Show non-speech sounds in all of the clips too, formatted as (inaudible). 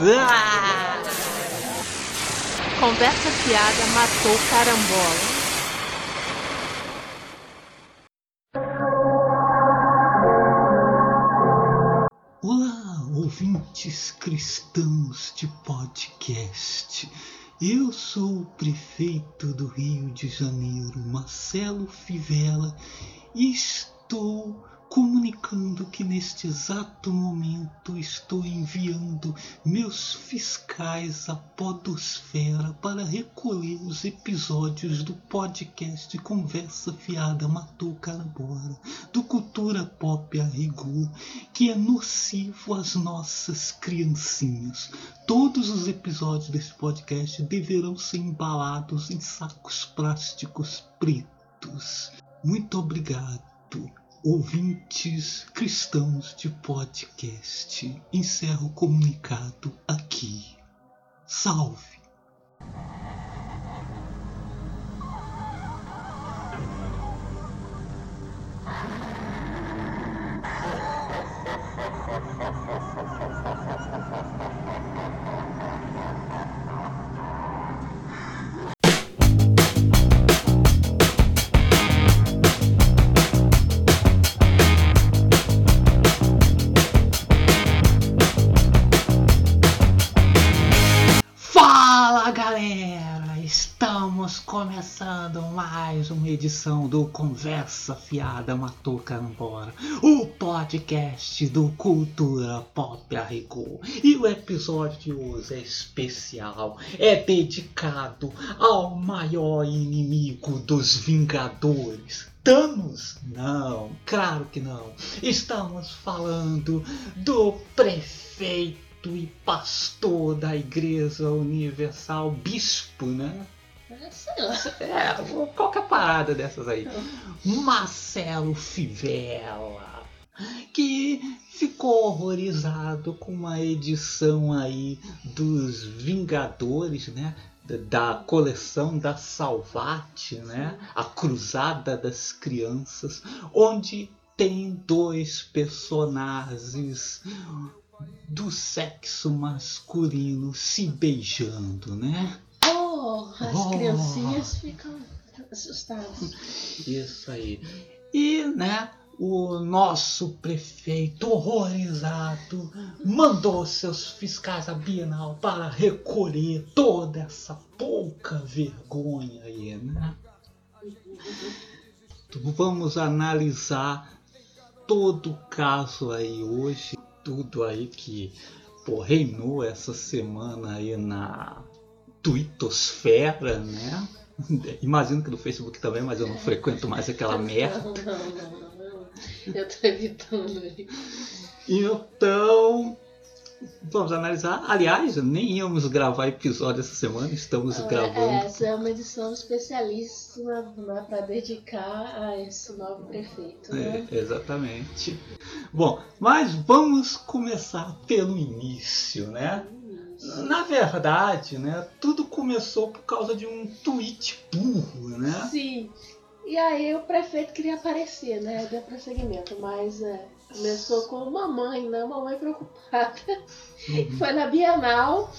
Ah! Conversa fiada matou carambola. Olá, ouvintes cristãos de podcast. Eu sou o prefeito do Rio de Janeiro, Marcelo Fivela, e estou comunicando que neste exato momento estou enviando meus fiscais à Podosfera para recolher os episódios do podcast Conversa Fiada Matou Carabora, do Cultura Pop a Rigor, que é nocivo às nossas criancinhas. Todos os episódios desse podcast deverão ser embalados em sacos plásticos pretos. Muito obrigado ouvintes cristãos de podcast, encerro o comunicado aqui. Salve! Uma edição do Conversa Fiada Matou Carambora, o podcast do Cultura Pop a Rigor. E o episódio de hoje é especial, é dedicado ao maior inimigo dos Vingadores. Thanos? Não, claro que não. Estamos falando do prefeito e pastor da Igreja Universal, bispo, né? É, qualquer parada dessas aí. Marcelo Fivela, que ficou horrorizado com uma edição aí dos Vingadores, né? Da coleção da Salvate, né? A Cruzada das Crianças, onde tem dois personagens do sexo masculino se beijando, né? Oh, as Oh. criancinhas ficam assustadas. Isso aí. E, né, o nosso prefeito horrorizado mandou seus fiscais à Bienal para recolher toda essa pouca vergonha aí, né? Vamos analisar todo o caso aí hoje, tudo aí que pô, reinou essa semana aí na Twittosfera, né? Imagino que no Facebook também, mas eu não frequento mais aquela merda. Não, não, não, não. Eu tô evitando. Então, vamos analisar. Aliás, nem íamos gravar episódio essa semana, estamos É, gravando. Essa é uma edição especialíssima né, para dedicar a esse novo prefeito. Né? É, exatamente. Bom, mas vamos começar pelo início, né? Na verdade, né, tudo começou por causa de um tweet burro, né? Sim. E aí o prefeito queria aparecer, né? Deu prosseguimento, mas é, começou com mamãe, né? Mamãe preocupada. Foi na Bienal.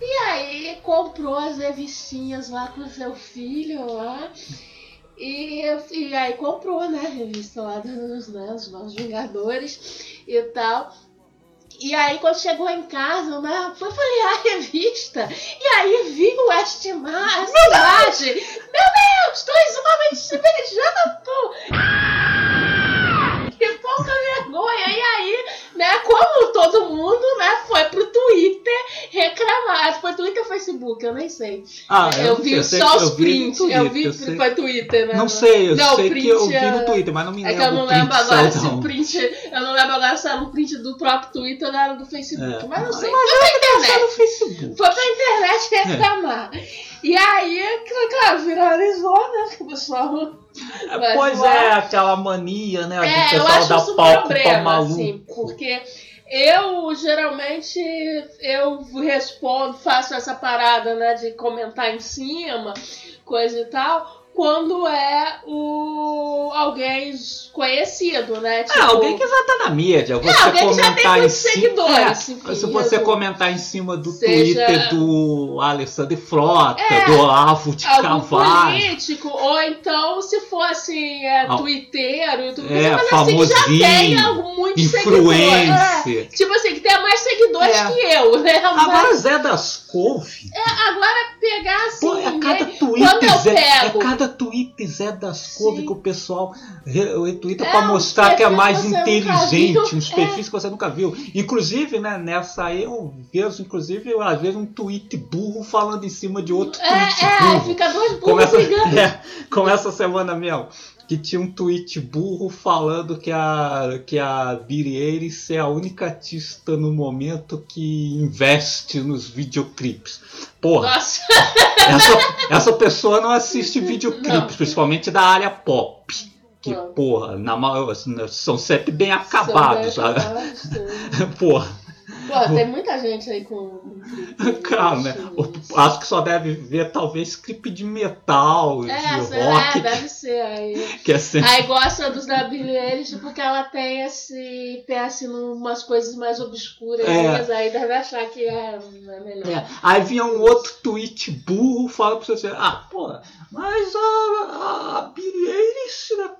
E aí comprou as revistinhas lá com seu filho lá. E, e aí comprou, né? A revista lá dos né, os Novos Vingadores e tal. E aí quando chegou em casa, né? Foi folhear a revista. E aí vi o Westmar, a cidade. Meu Deus, dois homens se beijando! Que pouca vergonha! E aí, né, como todo mundo, né, foi pro Twitter reclamar. Foi Twitter ou Facebook? Eu nem sei. Ah, eu, não vi sei, só os eu no prints. Eu Twitter, vi eu sei- foi Twitter, né? Não sei, eu Não, sei print que eu vi é- no Twitter, mas não me É lembro. que eu não lembro agora se o print. Eu não lembro agora se era um print do próprio Twitter ou era do Facebook. É. Mas não sei. Mas Foi pra internet. Foi pra internet reclamar. E aí, claro, viralizou, né? O pessoal. Vai Pois é, aquela mania, né? É, do eu acho dar isso palco problema, maluco. assim, porque eu geralmente eu respondo, faço essa parada, né, de comentar em cima, coisa e tal, quando é o alguém conhecido, né? É, alguém que já tá na mídia. Você alguém que já tem comentar muitos cima. seguidores, É, enfim, se você eu- comentar em cima do Seja- Twitter do Alessandro Frota, É, do Avo de algum Carvalho. político, ou então se fosse é, Ah, twitteiro, youtuber, É, mas assim, que já tem famosinho, muitos seguidores. É, tipo assim, que tem mais seguidores É. que eu, né? Mas Agora Zé das Couve. agora pegar assim. Pô, é tweet quando eu Zé, pego- é cada tweet Zé das Couve Sim. que o pessoal re- retweeta É, pra uns mostrar que é mais inteligente, uns É. perfis que você nunca viu. Inclusive, né, nessa aí eu vejo, inclusive, às vezes um tweet burro falando em cima de outro tweet É, é, burro. fica dois burros Começa, brigando. (laughs) é, como essa semana mesmo, que tinha um tweet burro falando que a, que a Billie Eilish é a única artista no momento que investe nos videoclipes. Porra, Nossa, essa, essa pessoa não assiste videoclipes, Não. principalmente da área pop. Que, Não. porra, na, ma- são sempre bem acabados. Bem acabados. (laughs) Porra, Pô, tem muita gente aí com. (laughs) cara, né? o- Acho que só deve ver talvez clipe de metal, É, de rock, é, deve ser aí. que é sempre. Aí gosta dos da Billie Eilish porque ela tem esse pé assim, numas coisas mais obscuras, É. mas aí deve achar que é, é melhor. É, aí vinha um outro tweet burro falando pra você assim, ah, pô, mas a, a Billie Eilish né,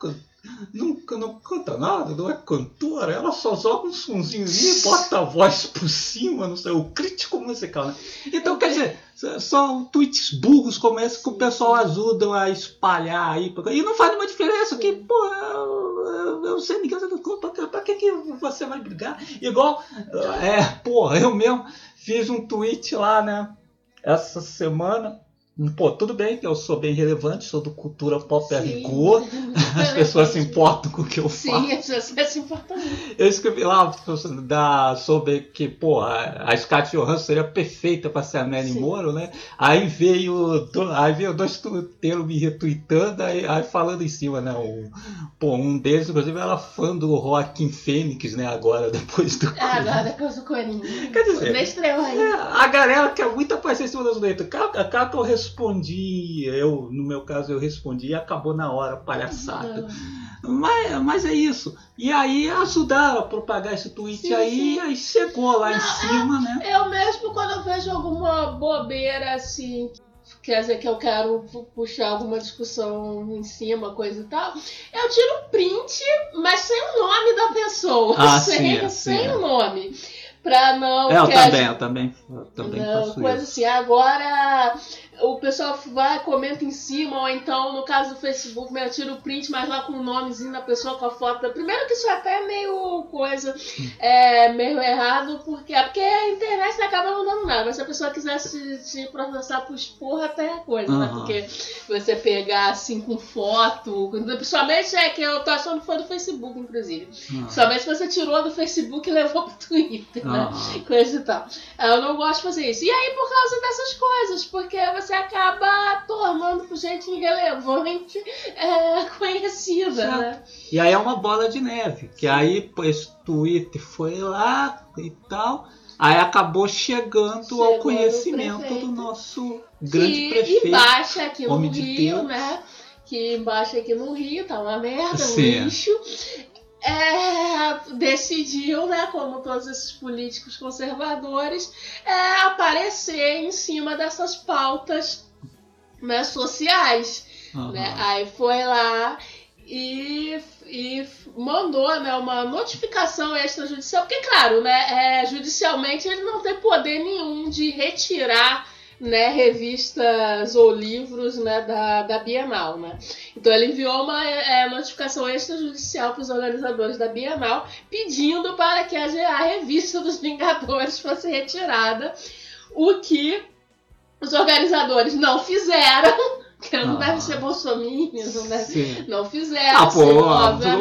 can- não, canta nada, não é cantora, ela só joga um sonzinho ali, bota a voz por cima, não sei, o crítico musical, né? Então, quer dizer, são tweets burros como esse que o pessoal ajuda a espalhar aí, e não faz uma diferença, que, pô, eu, eu, sei ninguém, pra, que- pra que, que você vai brigar? Igual, é, porra, eu mesmo fiz um tweet lá, né? Essa semana. Pô, tudo bem que eu sou bem relevante, sou do Cultura Pop a Sim. rigor. As (laughs) pessoas se importam com o que eu faço. Sim, as pessoas se importam muito. Eu escrevi lá da, sobre que, pô, a, a Scarlett Johansson seria perfeita para ser a Nelly Sim. Moro, né? Aí veio, do- aí veio dois tuteiros me retweetando, aí, aí falando em cima, né? Um, pô, um deles, inclusive, era fã do Joaquim Fênix, né? Agora, (laughs) depois do. É, agora depois do Corinthians. Quer dizer, Nem estreou aí. É, a galera quer muito aparecer em cima das letras. Cara que eu respondi, eu, no meu caso, eu respondi e acabou na hora, palhaçada. Mas, mas é isso. E aí ajudaram a propagar esse tweet Sim, aí, sim. aí chegou lá em cima, né? Eu mesmo, quando eu vejo alguma bobeira assim, quer dizer que eu quero pu- puxar alguma discussão em cima, coisa e tal, eu tiro um print, mas sem o nome da pessoa. Ah, (laughs) sem sim, sem o nome. Pra não. É, eu também, eu também, eu também não, faço coisa isso. assim. Agora o pessoal vai, comenta em cima, ou então, no caso do Facebook, né, eu tiro o print, mas lá com o nomezinho da pessoa, com a foto. da- Primeiro que isso até é meio coisa, é meio errado, porque, é porque a internet acaba não dando nada. Mas se a pessoa quiser te, te processar por expor, até é coisa, né? Aham. Porque você pegar assim com foto, principalmente é que eu tô achando que foi do Facebook, inclusive. Ah, Somente se você tirou do Facebook e levou pro Twitter, né? ah, coisa e tal. Eu não gosto de fazer isso. E aí, por causa dessas coisas, porque você acaba tornando por gente irrelevante é, conhecida, né? E aí é uma bola de neve, que aí esse Twitter foi lá e tal, aí acabou chegando Chegou ao conhecimento do nosso grande que prefeito. embaixo aqui no Rio, Deus. né? Que embaixo aqui no Rio tá uma merda, um Sim. lixo. É, decidiu, né, como todos esses políticos conservadores, é, aparecer em cima dessas pautas né, sociais. Aham. né? Aí foi lá e, e mandou né, uma notificação extrajudicial, porque, claro, né, é, judicialmente ele não tem poder nenhum de retirar né, revistas ou livros né, da, da Bienal. Né? Então ele enviou uma é, notificação extrajudicial para os organizadores da Bienal pedindo para que a, a revista dos Vingadores fosse retirada, o que os organizadores não fizeram, (laughs) não Ah. deve ser bolsominion, não deve Sim. não fizeram. Ah, pô,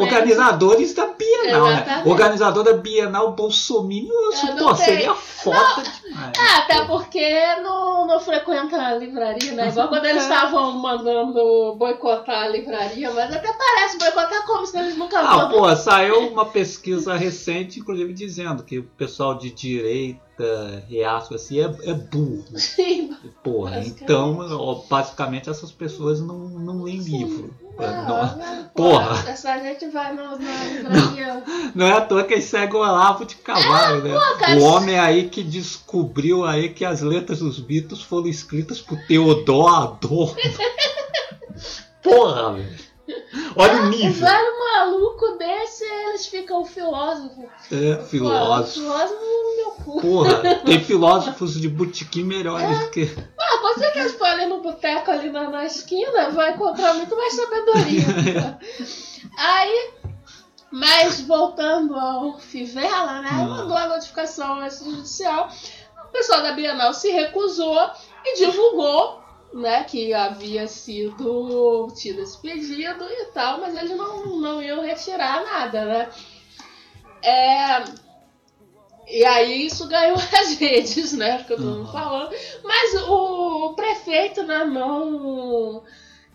organizadores da Bienal, né? Organizador da Bienal Bolsominion, não pô, seria foda demais. É, até porque não, não frequenta a livraria, né? Igual quando eles estavam mandando boicotar a livraria, mas até parece boicotar como se eles nunca Ah, vão. pô, saiu uma pesquisa recente, inclusive, dizendo que o pessoal de direita, reaço assim, é, é burro. (laughs) Sim, Porra, Basicamente. então, basicamente essas pessoas não, não leem Sim. livro. Não, Não, não, porra. Essa gente vai no, livraria. (laughs) não é à toa que eles seguem o Olavo de Carvalho, né? pô, cara, o homem aí que descobriu aí que as letras dos Beatles foram escritas por Teodoro Adorno. (laughs) Porra, velho. Olha o Um nível. velho maluco desse, eles ficam filósofo. É, filósofo. Filósofo no meu cu. Porra, (laughs) tem filósofos de botequim melhores do que. Ah, você que for ali no boteco ali na, na esquina, vai encontrar muito mais sabedoria. (laughs) Aí, mas voltando ao Fivela, né? Ah. Mandou a notificação ao judicial. O pessoal da Bienal se recusou e divulgou, né, que havia sido tido esse pedido e tal, mas eles não, não iam retirar nada, né? É, e aí isso ganhou (laughs) as redes, né? Que eu tô Uhum. falando. Mas o prefeito né, não,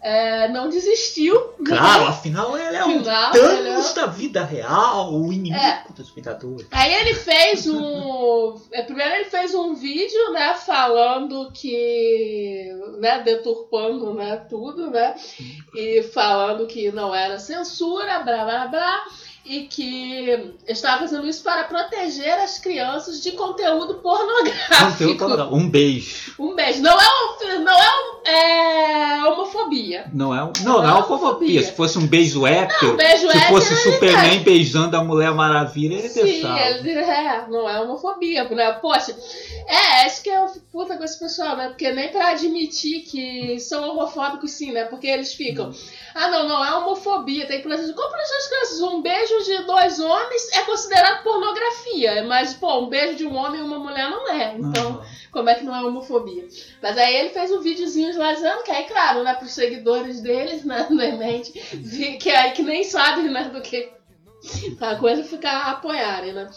é, não desistiu. né? Claro, afinal ele é um Afinal, ele é- Thanos da vida real, o inimigo É. dos Vingadores. Aí ele fez um. é, Primeiro ele fez um vídeo, né, falando que. né, deturpando né, tudo, né? E falando que não era censura, blá blá blá. E que estava fazendo isso para proteger as crianças de conteúdo pornográfico. Conteúdo legal. Um beijo. Um beijo. Não é, um, não é, um, é homofobia. Não é, um- Não não, não é é homofobia. homofobia. Se fosse um beijo hétero, Um beijo se fosse ele Superman beijando a Mulher Maravilha, ele Sim, deixava. ele, é, não é homofobia, né? Poxa, é, acho que eu fico puta com esse pessoal, né? Porque nem pra admitir que são homofóbicos, sim, né? Porque eles ficam, ah, não, não é homofobia, tem que proteger. Como proteger as crianças? Um beijo de dois homens é considerado pornografia, mas, pô, um beijo de um homem e uma mulher não é. Então, Uhum. como é que não é homofobia? Mas aí ele fez um videozinho dizendo que aí, claro, né, pros seguidores deles, né, (laughs) na mente, vi- que aí que nem sabem, né, do que a coisa ficar apoiarem, né?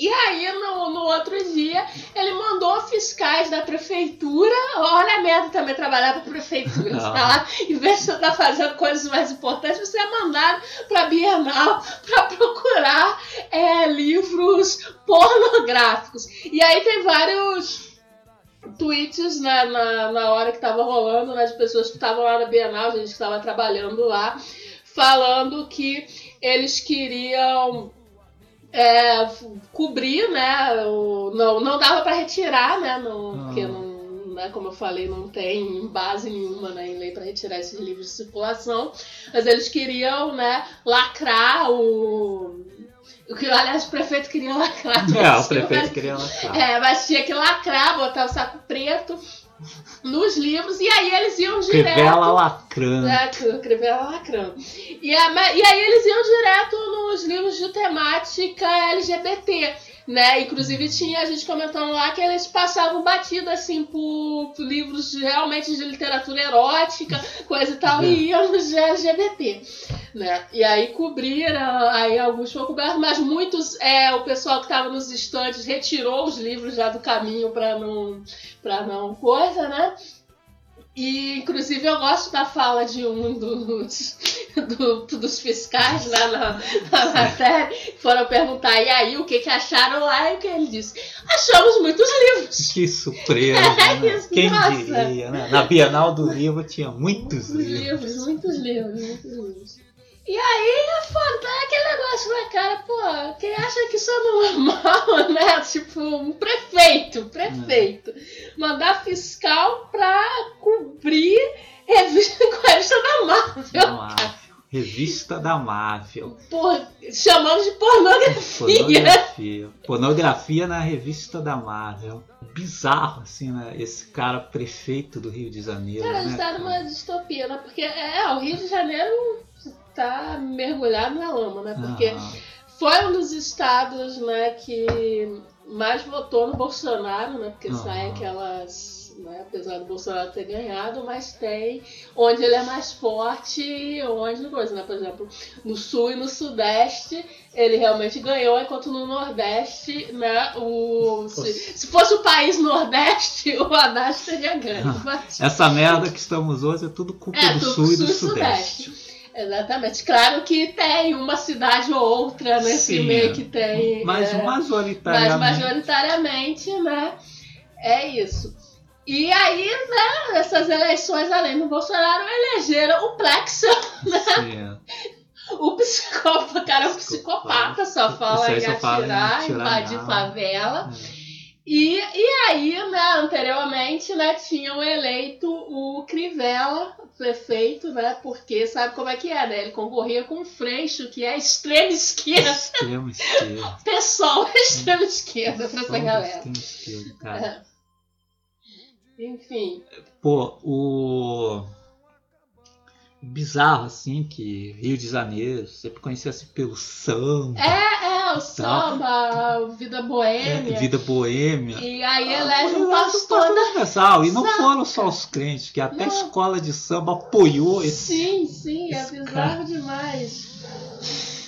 E aí, no, no outro dia, ele mandou fiscais da prefeitura. Olha a merda também trabalhar pra prefeitura. Ah. Tá lá, em vez de você estar fazendo coisas mais importantes, você é mandado pra Bienal pra procurar é, livros pornográficos. E aí tem vários tweets né, na, na hora que tava rolando, né, de pessoas que estavam lá na Bienal, gente que estava trabalhando lá, falando que eles queriam é, cobrir, né? O, não, não dava para retirar, né? Não, Ah. Porque não, né, como eu falei, não tem base nenhuma né, em lei para retirar esses livros de circulação. Mas eles queriam, né, lacrar o. O que, aliás, o prefeito queria lacrar. É, o (laughs) mas- prefeito queria lançar. É, mas tinha que lacrar, botar o saco preto nos livros, e aí eles iam direto. Lacrando. É, que Crivella lacrando. E, a- ma- e aí eles iam direto nos livros de temática LGBT, né? Inclusive tinha a gente comentando lá que eles passavam batido assim por livros de- realmente de literatura erótica, coisa e tal, e iam de LGBT, né? E aí cobriram, aí alguns foram cobertos, mas muitos, é, o pessoal que estava nos estantes retirou os livros já do caminho para não, para não coisa, né? E, inclusive, eu gosto da fala de um dos, (laughs) do- dos fiscais lá na, na matéria. Foram perguntar, e aí, o que, que acharam lá? E o que ele disse? Achamos muitos livros. Que surpresa, (laughs) É né? Quem nossa. diria, né? Na Bienal do Livro tinha muitos Muitos livros. livros, muitos livros, muitos livros. E aí é foda, é aquele negócio, né, cara? Pô, quem acha que isso é normal, (laughs) né? Tipo, um prefeito, prefeito. Mandar fiscal pra cobrir revista com (laughs) a revista da Marvel. Da Marvel. Revista da Marvel. Por, chamando de pornografia. Pornografia. Pornografia na revista da Marvel. Bizarro, assim, né? Esse cara prefeito do Rio de Janeiro. Cara, a né, gente tá numa distopia, né? Porque é, o Rio de Janeiro tá mergulhado na lama, né? Porque Aham. foi um dos estados, né, que mais votou no Bolsonaro, né? Porque Aham. saem aquelas. Né, apesar do Bolsonaro ter ganhado, mas tem onde ele é mais forte e onde coisa, né? Por exemplo, no sul e no sudeste ele realmente ganhou, enquanto no nordeste, né, o, se, se fosse o país nordeste, (laughs) o Haddad teria ganho. Mas- (laughs) Essa merda que estamos hoje é tudo culpa É, do tudo sul e do sul e sudeste. Exatamente. Claro que tem uma cidade ou outra nesse Sim, meio é. que tem. Mas é, mas majoritariamente. majoritariamente, né? É isso. E aí, né, essas eleições, além do Bolsonaro, elegeram o Plexel, (laughs) Sim. o psicopata, cara, é um psicopata, só fala em fala em atirar, atirar invadir favela. É. E, e aí, né, anteriormente, né, tinham eleito o Crivella, prefeito, né, porque sabe como é que é, né, ele concorria com o Freixo, que é extrema esquerda, Extremo esquerdo. (laughs) pessoal é extrema esquerda pra essa galera. extremo esquerdo, cara. Enfim, Pô, o. Bizarro, assim, que Rio de Janeiro sempre conhecia-se pelo samba, é, é, o samba, a vida boêmia, é, vida boêmia. e aí elege um pastor da... universal. E não Saca. foram só os crentes, que até a Não. escola de samba apoiou esse. Sim, sim, é esse bizarro cara. demais.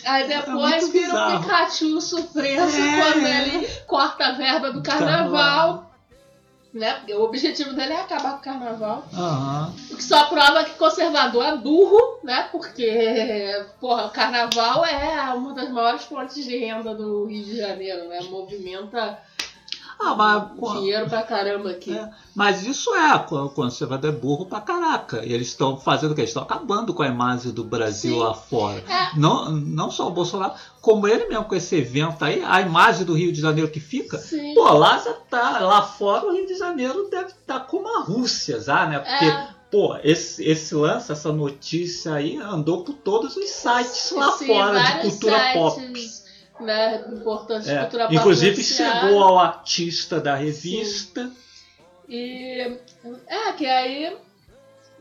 Aí depois muito vira o bizarro. Pikachu surpreso É. quando ele corta a verba do carnaval. Né? Porque o objetivo dele é acabar com o carnaval. Aham. O que só prova que conservador é burro, né? Porque, porra, o carnaval é uma das maiores fontes de renda do Rio de Janeiro, né? Movimenta Ah, mas. dinheiro pra caramba aqui. É, mas isso é, o conservador é burro pra caraca. E eles estão fazendo o quê? Eles estão acabando com a imagem do Brasil Sim. lá fora. É. Não, não só o Bolsonaro, como ele mesmo com esse evento aí, a imagem do Rio de Janeiro que fica. Sim. Pô, lá já tá, lá fora o Rio de Janeiro deve estar como a Rússia já, né? Porque, É. pô, esse, esse lance, essa notícia aí andou por todos os sites lá Sim, fora de cultura pop. Né, importantes de É, cultura inclusive chegou ao artista da revista. E é, que aí.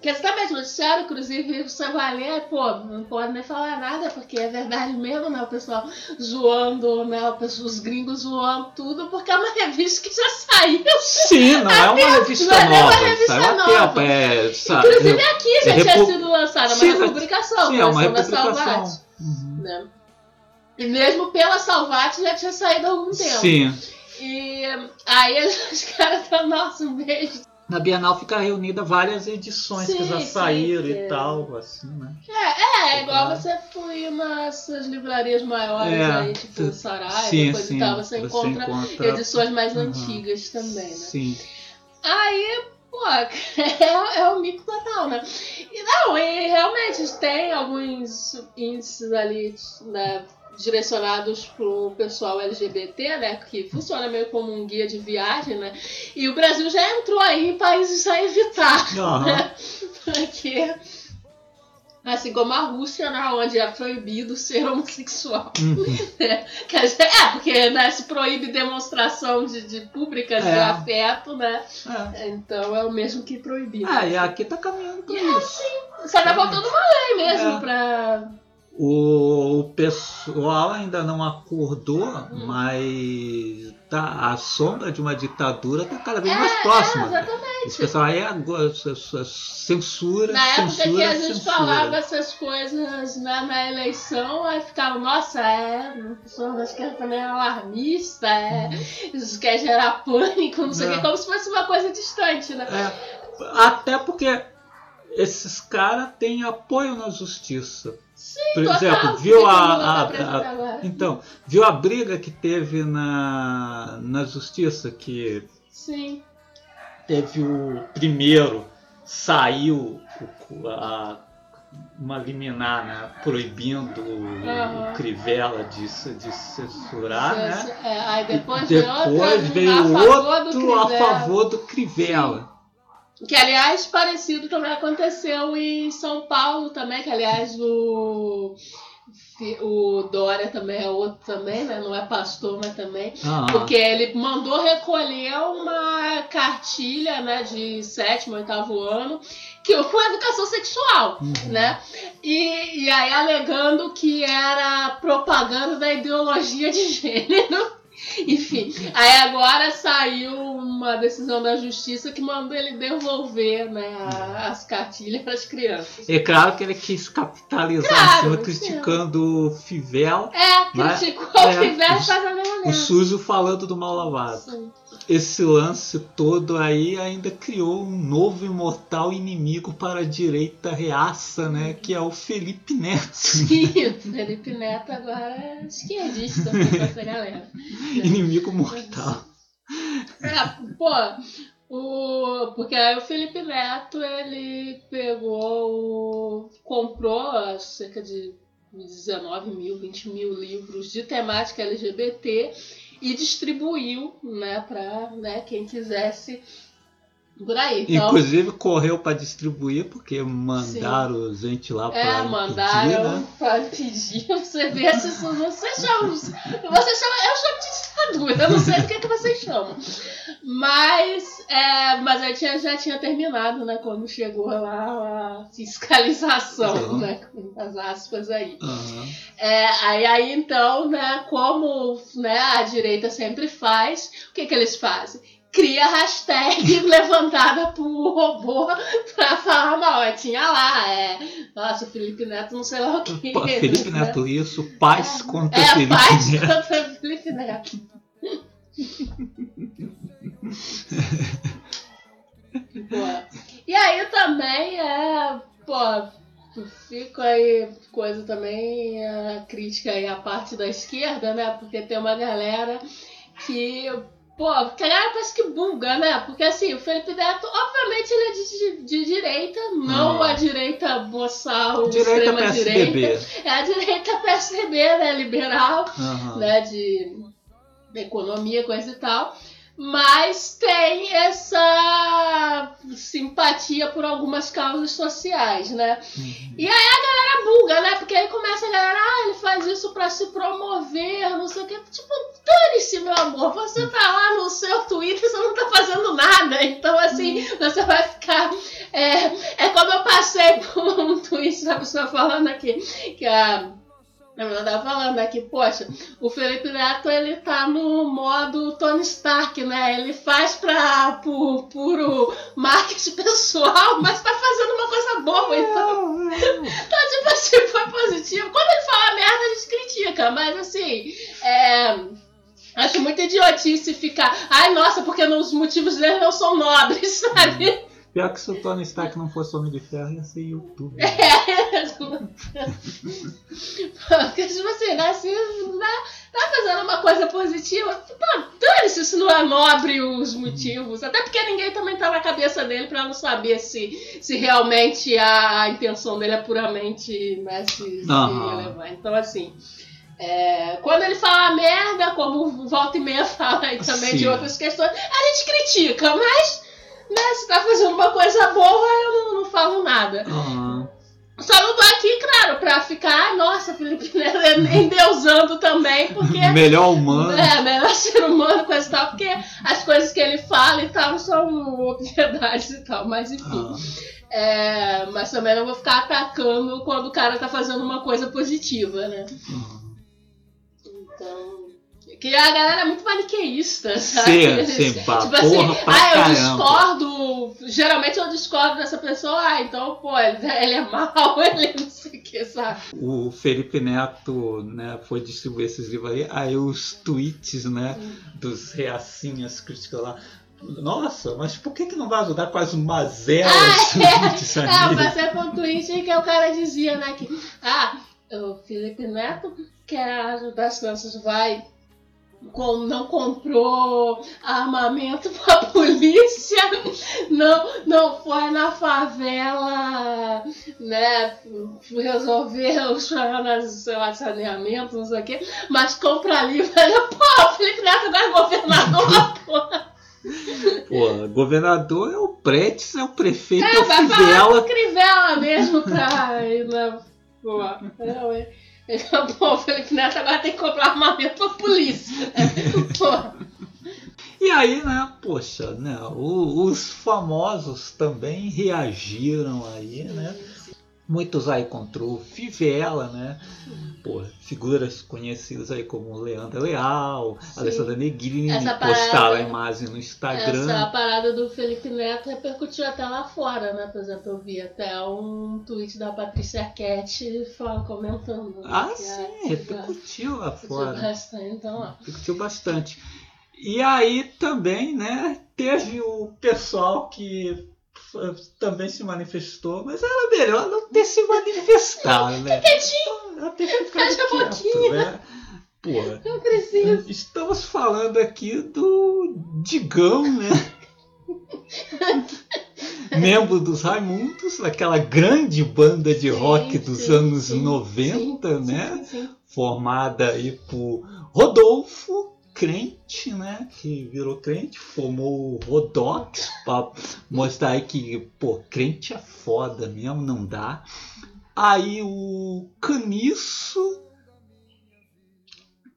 Que exatamente, noticiário, inclusive, você vai ler, pô, não pode nem falar nada, porque é verdade mesmo, né? O pessoal zoando, né? o pessoal- Os gringos zoando tudo, porque é uma revista que já saiu. Sim, não é uma revista não é uma nova. revista nova. É, sabe, Inclusive aqui já é tinha sido lançada, Sim, uma republicação, sim, é uma versão da republicação. Salvat, Uhum. né? E mesmo pela Salvat já tinha saído há algum tempo. Sim. E aí (laughs) os caras estão, nossa, um beijo. Na Bienal fica reunida várias edições que Sim, já sim, saíram é. e tal, assim, né? É, é igual Claro. você foi nessas livrarias maiores É, aí, tipo tu- Saraiva, sim, coisa sim. e tal, você, encontra, edições mais Uhum. antigas também, né? Sim. Aí, pô, (laughs) é, é o mico total, né? E não, e realmente tem alguns índices ali, né, direcionados pro pessoal LGBT, né, que funciona meio como um guia de viagem, né? E o Brasil já entrou aí em países a evitar, Aham. né? (laughs) Porque assim como a Rússia, né, onde é proibido ser homossexual. Uhum. Quer dizer, é, porque né, se proíbe demonstração de, de públicas de É. afeto, né? É. Então é o mesmo que proibir. Ah, né? e aqui tá caminhando pra É, isso. Só tá faltando uma lei mesmo É. pra. O, pessoal ainda não acordou, Hum. mas tá, a sombra de uma ditadura tá cada vez mais É, próxima. exatamente. Esse pessoal aí é agora, censura, Na época censura, que a gente censura. falava essas coisas né, na eleição, aí ficava, nossa, é, o pessoal da esquerda também é alarmista, é, isso quer gerar pânico, não sei o É. que, como se fosse uma coisa distante, né? É, até porque esses caras têm apoio na justiça. Sim, Por total. exemplo, viu o a- Lula tá a- a-? Então, viu a briga que teve na, na justiça, que Sim. teve o primeiro, saiu o- a- uma liminar né, proibindo o Aham. Crivella de, de censurar, né? É, aí depois, veio outra Depois veio a outro a favor do Crivella. Que, aliás, parecido também aconteceu em São Paulo também, que, aliás, o, o Dória também é outro também, né? Não é pastor, mas também. Ah, Porque ele mandou recolher uma cartilha, né, de sétimo, oitavo ano, que com educação sexual, Uhum. né? E, e aí alegando que era propaganda da ideologia de gênero. (laughs) Enfim, aí agora saiu uma decisão da justiça que mandou ele devolver né, as cartilhas para as crianças. É claro que ele quis capitalizar Claro, cima, criticando o Fivela, É, Mas- criticou é, o Fivela o- faz a mesma o sujo falando do mal lavado. Sim. Esse lance todo aí ainda criou um novo imortal inimigo para a direita reaça, né? Que é o Felipe Neto. (laughs) Sim, o Felipe Neto agora é esquerdista essa galera. (laughs) inimigo mortal. É, pô, O, porque aí o Felipe Neto, ele pegou, comprou cerca de 19 mil, 20 mil livros de temática LGBT e distribuiu, né, pra né, quem quisesse por aí. Então, Inclusive correu para distribuir porque mandaram gente lá para é, mandaram né? pra pedir, (laughs) você vê se isso não você chama, você chama, eu chamo de eu não sei o que, que vocês chamam. Mas, é, mas aí tinha, já tinha terminado, né, quando chegou lá a fiscalização, Uhum. né, com as aspas aí. Aham. É, aí, aí então, né, como né, a direita sempre faz, o que, que eles fazem? Cria hashtag (laughs) levantada por robô pra falar mal. É, tinha lá, é. Nossa, o Felipe Neto não sei lá o que. Felipe né? Neto isso, paz contra É, Felipe paz Neto. contra Felipe Neto. (laughs) E aí também é. Pô, fico aí coisa também, a crítica aí à parte da esquerda, né? Porque tem uma galera que. Pô, que a galera parece que buga, né? Porque assim, o Felipe Neto, obviamente, ele é de, de- de direita, não Ah. a direita boçal, Direita extrema PSDB. direita. É a direita PSDB, né? Liberal Aham. né, de economia, coisa e tal, mas tem essa simpatia por algumas causas sociais, né? Uhum. E aí a galera buga, né? Porque aí começa a galera, ah, ele faz isso pra se promover, não sei o que. Tipo, dane-se, meu amor, você tá lá no seu Twitter, você não tá fazendo nada. Então, assim, você vai ficar. É, é como eu passei por um tweet da pessoa falando aqui, que a. A menina tava falando aqui, poxa, o Felipe Neto ele tá no modo Tony Stark, né? Ele faz pra por puro marketing (laughs) pessoal, mas tá fazendo uma coisa boa, então. Então, (laughs) tipo assim, foi positivo. Quando ele fala merda, a gente critica, mas assim, é. Acho muito idiotice ficar. Ai, nossa, porque os motivos dele não são nobres, (laughs) sabe? Pior que se o Tony Stark não fosse Homem de Ferro, ia ser YouTube. (laughs) É. Porque, tipo assim, né? Se né, tá fazendo uma coisa positiva, pô, dane-se se não é nobre os motivos. Até porque ninguém também tá na cabeça dele pra não saber se, se realmente a, a intenção dele é puramente né, se, se elevar. Então, assim. é, quando ele fala merda, como o Volta e Meia fala aí também de Sim. outras questões, a gente critica, mas né, se tá fazendo uma coisa boa, eu não, não falo nada. Aham. Só não tô aqui, claro, pra ficar, "Ai, nossa, Felipe Neto endeusando também, porque (laughs) Melhor humano. é melhor (laughs) ser humano, coisa e tal, porque as coisas que ele fala e tal são obviedades e tal, mas enfim. Ah, É, mas também não vou ficar atacando quando o cara tá fazendo uma coisa positiva, né? aham. Então. Que a galera é muito maniqueísta, sabe? Sim, Eles- (laughs) sim, pá, tipo assim, porra pra ah, eu discordo. Geralmente eu discordo dessa pessoa, ah, então, pô, ele, ele é mau, (laughs) ele não sei o que, sabe? O Felipe Neto né, foi distribuir esses livros aí, aí os tweets né, dos reacinhas críticos lá. Nossa, mas por que, que não vai ajudar com as mazelas Ah, de (laughs) Ah, Sanir? passei por um tweet que o cara dizia, né, que ah, o Felipe Neto quer ajudar as crianças, vai. Não comprou armamento (laughs) pra polícia, não, não foi na favela, né, resolver os problemas, de saneamento, não sei o quê, mas compra livro. (laughs) Pô, o Felipe Neto agora é governador, porra. Pô, governador é o Pretes, é o prefeito, é, É, o com Crivella mesmo pra ir na. Pô, é, é. Pô, o Felipe Neto agora tem que comprar armamento pra polícia. Pô, E aí, né, poxa, né, o- os famosos também reagiram aí, né? Muitos aí contra o Fivela, né? Pô, figuras conhecidas aí como Leandro Leal, Sim. Alessandra Negrini, Essa postaram a imagem no Instagram. essa parada do Felipe Neto repercutiu até lá fora, né? Por exemplo, eu vi até um tweet da Patrícia Arquette comentando. né, Ah, que sim, repercutiu lá fora. bastante, Então, ó. Repercutiu bastante. E aí também, né, teve o pessoal que também se manifestou, mas era melhor não ter se manifestado, né? Quietinho, Ela ter ficado Fecha quieto, né? Porra. não precisa. Estamos falando aqui do Digão, né? (laughs) membro dos Raimundos, aquela grande banda de Sim, rock dos sim, anos sim, 90, sim, né? sim, sim. Formada aí por Rodolfo, crente, né? Que virou crente, formou o Rodox (laughs) pra mostrar aí que, pô, crente é foda mesmo, não dá. Aí o Caniço,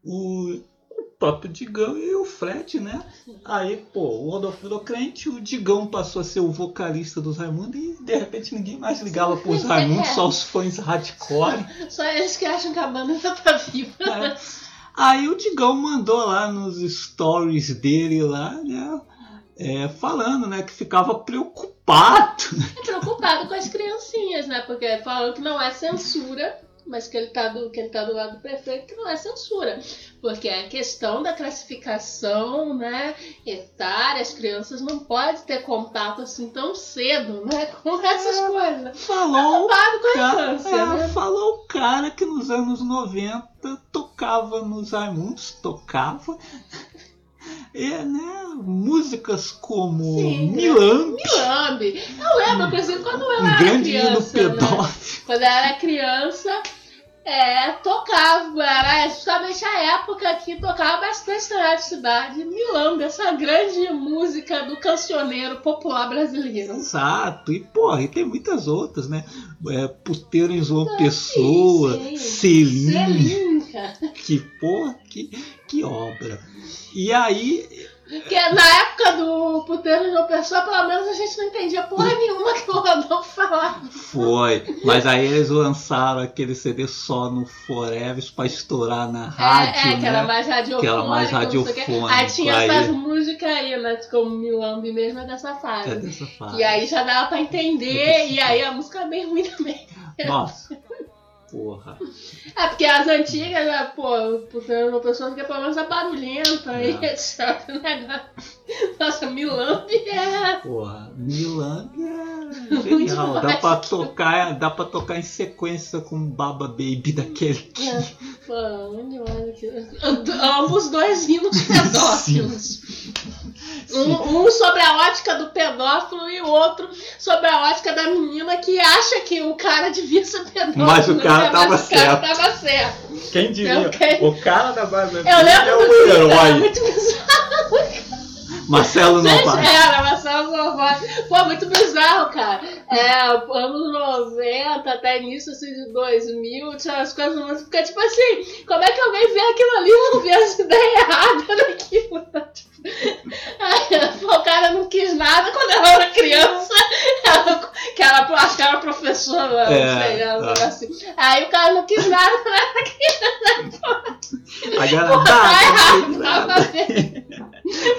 o o próprio Digão e o Fred, né? Aí, pô, o Rodolfo virou crente, o Digão passou a ser o vocalista dos Raimundos e de repente ninguém mais ligava pros (laughs) Raimundos, só os fãs hardcore. Só eles que acham que a banda ainda tá viva. né? Aí o Digão mandou lá nos stories dele lá, né? é, falando, né, que ficava preocupado. Preocupado com as criancinhas, né? Porque falou que não é censura, mas que ele tá do, que ele tá do lado do prefeito, que não é censura. Porque a questão da classificação, né, etária, as crianças não podem ter contato assim tão cedo, né, (laughs) com essas coisas. Falou a cara, é, né? falou o cara que nos anos 90 tocava nos Raimundos, tocava. É, né? Músicas como Sim, Milamp, Milambe. Eu lembro, inclusive, quando eu um era grande hino criança, né? pedófilo. Quando eu era criança, é, tocava, era justamente a época que tocava bastante na rádio cidade, Milambe, essa grande música do cancioneiro popular brasileiro. Exato, e porra, e tem muitas outras, né? É, Puteiro em João Pessoa, sim. Selim, que porra, que, que obra. E aí, Porque na época do puteiro de uma pessoa, pelo menos a gente não entendia porra nenhuma que o Rodolfo falava. foi, mas aí eles lançaram aquele CD só no Forever pra estourar na rádio, é, é, que né? era mais radiofônico. Que era mais radiofônico, Aí tinha aí- essas músicas aí, né? Como Milambe mesmo é dessa É fase. dessa fase. E aí já dava pra entender, e aí a música é bem ruim também. Nossa, porra. É, porque as antigas, né, pô, de uma pessoa que pelo menos é barulhenta e É. etc. Né? Nossa, Milambe é. Porra, Milan é (laughs) Muito genial. Dá demais. pra tocar, dá pra tocar em sequência com Baba Baby daquele que. É, pô, olha aqui. Ambos dois hinos pedófilos. Um, um sobre a ótica do pedófilo e o outro sobre a ótica da menina que acha que o cara devia ser pedófilo. Mas o cara né? tava Mas o cara certo. tava certo. Quem diria? Ok. O cara da Baby Eu lembro é o era herói. muito bizarro. Marcelo Gente, Novaes. era, Marcelo Novaes. Pô, muito bizarro, cara. É, anos 90, até início assim, de 2000, tinha as coisas muito. Fica tipo assim, como é que alguém vê aquilo ali e não vê as ideias erradas naquilo? Pô, o cara não quis nada quando ela era criança, ela, que ela, acho que era professora, não É, sei, ela tá. assim. Aí o cara não quis nada quando era criança. Agora Pô, tá errado, dá, tava vendo.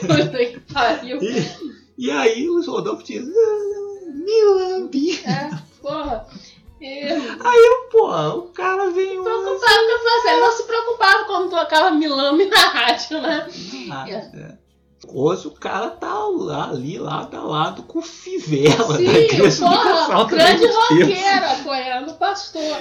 Puta que pariu. E, e aí os Rodolfo diz, "Ah, Milambi. É, porra. E Aí, porra, o cara um. preocupado com a. Ele não se preocupava quando tocava Milame na rádio, né? Ah, é. Hoje o cara tá lá, ali, lado a lado com o Fivela da Sim, Igreja porra, Universal grande Deus. roqueiro apoiando o pastor.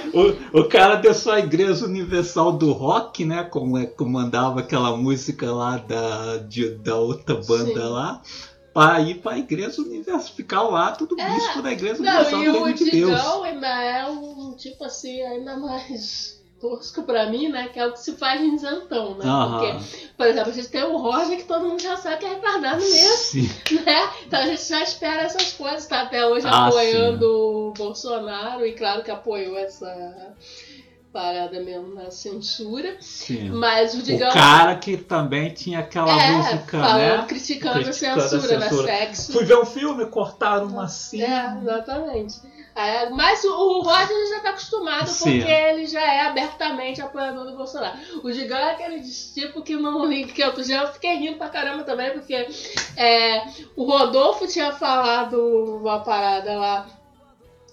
O, o cara deu só a Igreja Universal do Rock, né? Como é que mandava aquela música lá da, de- da outra banda Sim. lá. Pra ir pra Igreja Universal, ficar ao lado do bispo da Igreja É. Não, Universal e do o Reino de Deus. Digão ainda é um tipo assim, ainda mais tosco pra mim, né? Que é o que se faz em isentão, né? Aham. Porque, por exemplo, a gente tem o Roger que todo mundo já sabe que é retardado mesmo. Sim. né? Então a gente já espera essas coisas, tá até hoje Ah, apoiando o Bolsonaro, e claro que apoiou essa parada mesmo na censura. Sim. Mas o O Digão cara que também tinha aquela é, música, falando, né? criticando, Criticando a a censura, censura. né? Sexo. Fui ver um filme, cortaram uma cena. É, exatamente. É, mas o, o Roger já tá acostumado Sim. porque ele já é abertamente apoiador do Bolsonaro. O Digão é aquele tipo que não que outro dia eu fiquei rindo pra caramba também, porque é, o Rodolfo tinha falado uma parada lá,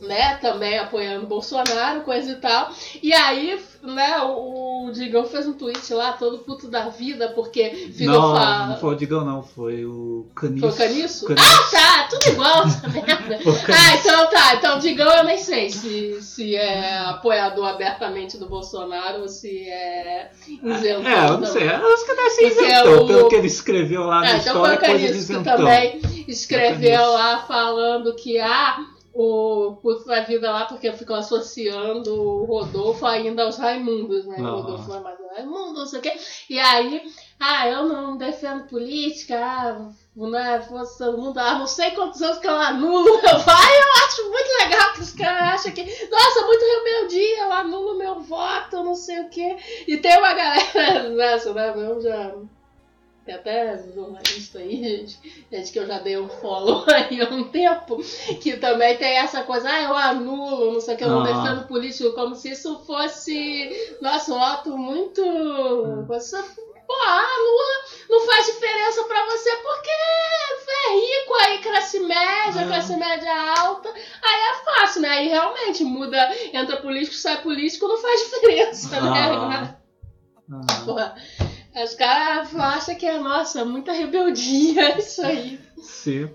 né, também apoiando o Bolsonaro, coisa e tal. E aí, né, o, o Digão fez um tweet lá, todo puto da vida, porque ficou Não, fa- não foi o Digão, não. Foi o Caniço. Foi o Caniço? Caniço. Ah, tá, tudo igual essa (laughs) merda. Foi o Caniço. Ah, então tá. Então, Digão, eu nem sei se, se é apoiador abertamente do Bolsonaro ou se é isentão. É, eu não sei. Eu acho que deve ser Porque isentão. o- Pelo que ele escreveu lá na Ah, então foi história, o é coisa de Caniço que isentão. também escreveu lá falando que ah, o Puto da Vida lá, porque ficou associando o Rodolfo ainda aos Raimundos, né? Ah. O Rodolfo não é mais Raimundo, não sei o quê. E aí, ah, eu não defendo política, ah, não é, fosse todo mundo, ah, não sei quantos anos que eu anulo meu (laughs) pai, eu acho muito legal que os caras acham que, nossa, muito rebeldia, eu anulo meu voto, não sei o quê. E tem uma galera (laughs) nessa, né? Eu já. Tem até jornalista aí, gente, gente que eu já dei um follow (laughs) aí há um tempo, que também tem essa coisa, ah, eu anulo, não sei o que, eu não Ah. defendo político, como se isso fosse, nossa, um ato muito. Você, pô, anula, não faz diferença pra você porque é rico, aí classe média, É. classe média alta, aí é fácil, né? Aí realmente muda, entra político, sai político, não faz (laughs) diferença, né? Ah. Porra, os caras acham que é, nossa, muita rebeldia (laughs) isso aí. Sim.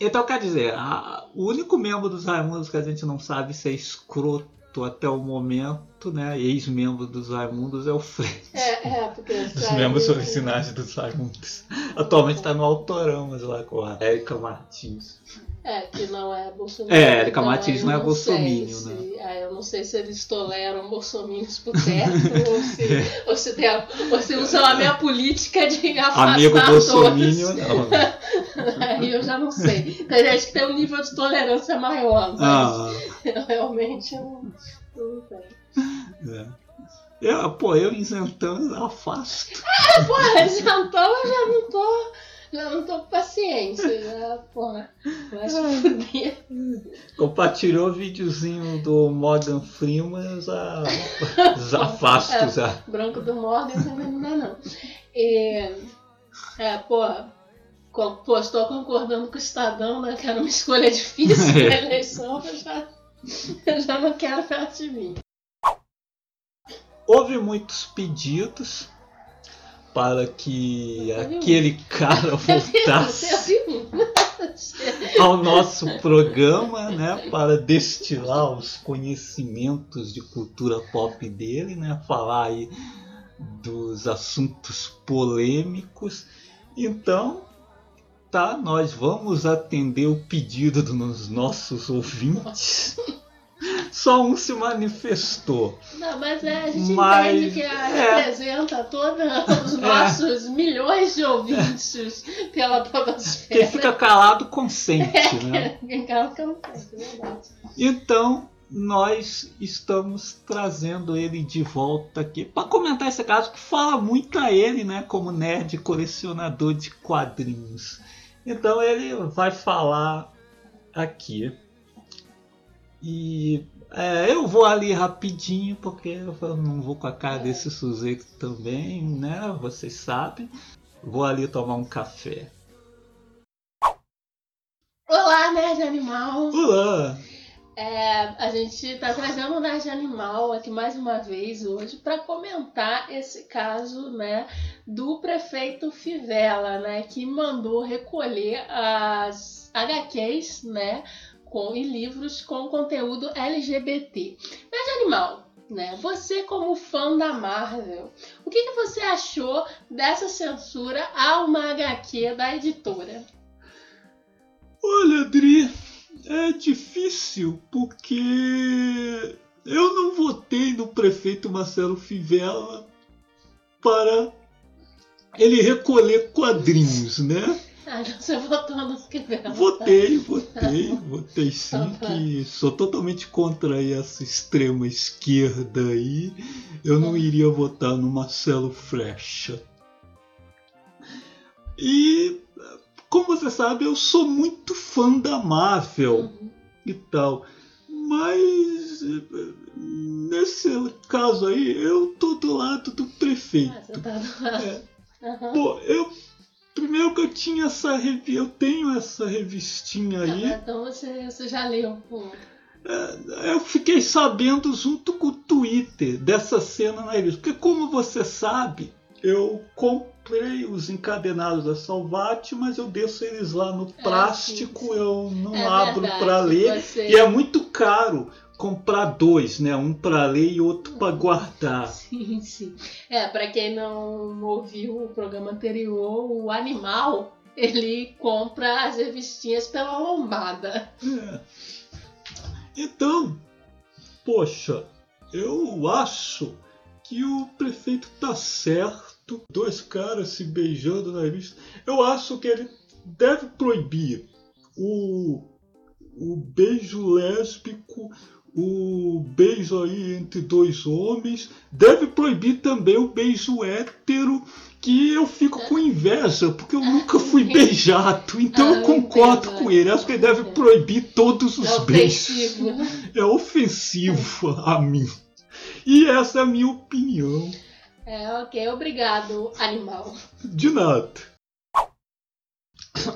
Então, quer dizer, a- o único membro dos Raimundos que a gente não sabe se é escroto até o momento, né? Ex-membro dos Raimundos é o Fred. É, é, porque... Os membros originais dos Raimundos. Atualmente está no Autorão, mas lá com a Érica Martins. É, que não é bolsominion. É, Então, Martins eu não é se- né? é, eu não sei se eles toleram bolsominions por perto, (laughs) ou, se, ou, se tem, ou se usam a minha política de afastar Amigo todos. bolsominion, (laughs) não. Aí eu já não sei. Tem gente que tem um nível de tolerância maior, mas Ah, (laughs) eu realmente não, é. Eu, pô, eu isentando afasto. Porra, já então eu já não tô. Já não tô com paciência. Já, porra, vai se fuder. Compartilhou o videozinho do Morgan Freeman, eu já, já afasto já. Branco do Morgan também não dá, não. E, é, porra, co- pô, estou concordando com o Estadão, né? Que era uma escolha difícil (laughs) É. na eleição, eu já, (laughs) eu já não quero perto de mim. Houve muitos pedidos para que aquele cara (laughs) voltasse ao nosso programa, né, para destilar os conhecimentos de cultura pop dele, né, falar aí dos assuntos polêmicos. Então, tá, nós vamos atender o pedido dos nossos ouvintes. (laughs) Só um se manifestou. Não, mas é, a gente Mas, entende que é. representa todos os nossos milhões de ouvintes pela Quem podosfera. fica calado consente, né? (laughs) Quem cala fica no canto, é verdade. Então, nós estamos trazendo ele de volta aqui para comentar esse caso que fala muito a ele, né, como nerd colecionador de quadrinhos. Então, ele vai falar aqui. E é, eu vou ali rapidinho, porque eu não vou com a cara desse sujeito também, né? Vocês sabem. Vou ali tomar um café. Olá, Nerd Animal! Olá! É, a gente tá trazendo o Nerd Animal aqui mais uma vez hoje para comentar esse caso, né, do prefeito Fivela, né, que mandou recolher as HQs, né, com, e livros com conteúdo LGBT. Nerd Animal, né, você como fã da Marvel, o que, que você achou dessa censura a uma HQ da editora? Olha, Adri, é difícil porque eu não votei no prefeito Marcelo Fivela para ele recolher quadrinhos, né? Ah, você votou no Fivela. Votei, votei, (laughs) votei sim, que sou totalmente contra essa extrema esquerda aí. Eu não iria votar no Marcelo Frecha. E, como você sabe, eu sou muito fã da Marvel Uhum. e tal. Mas nesse caso aí, eu tô do lado do prefeito. Ah, você tá do lado. É. Aham. Pô, eu. Primeiro que eu tinha essa revi... eu tenho essa revistinha aí. Ah, Então você, você já leu. Pô. É, Eu fiquei sabendo junto com o Twitter dessa cena na revista. Porque como você sabe, eu comprei os encadenados da Salvati, mas eu deixo eles lá no plástico, sim, sim. eu não É abro para ler. você- E é muito caro comprar dois, né? Um para ler e outro para guardar. (laughs) Sim, sim. É, pra quem não ouviu o programa anterior, o animal ele compra as revistinhas pela lombada. É. Então, poxa, eu acho que o prefeito tá certo. Dois caras se beijando na revista. Eu acho que ele deve proibir o, o beijo lésbico, o beijo aí entre dois homens. Deve proibir também o beijo hétero, que eu fico com inveja, porque eu nunca fui (laughs) beijado. Então Ah, eu concordo entendo, com ele. Acho que ele deve proibir todos os É beijos. É ofensivo a mim. E essa é a minha opinião. É, ok, obrigado, animal. De nada.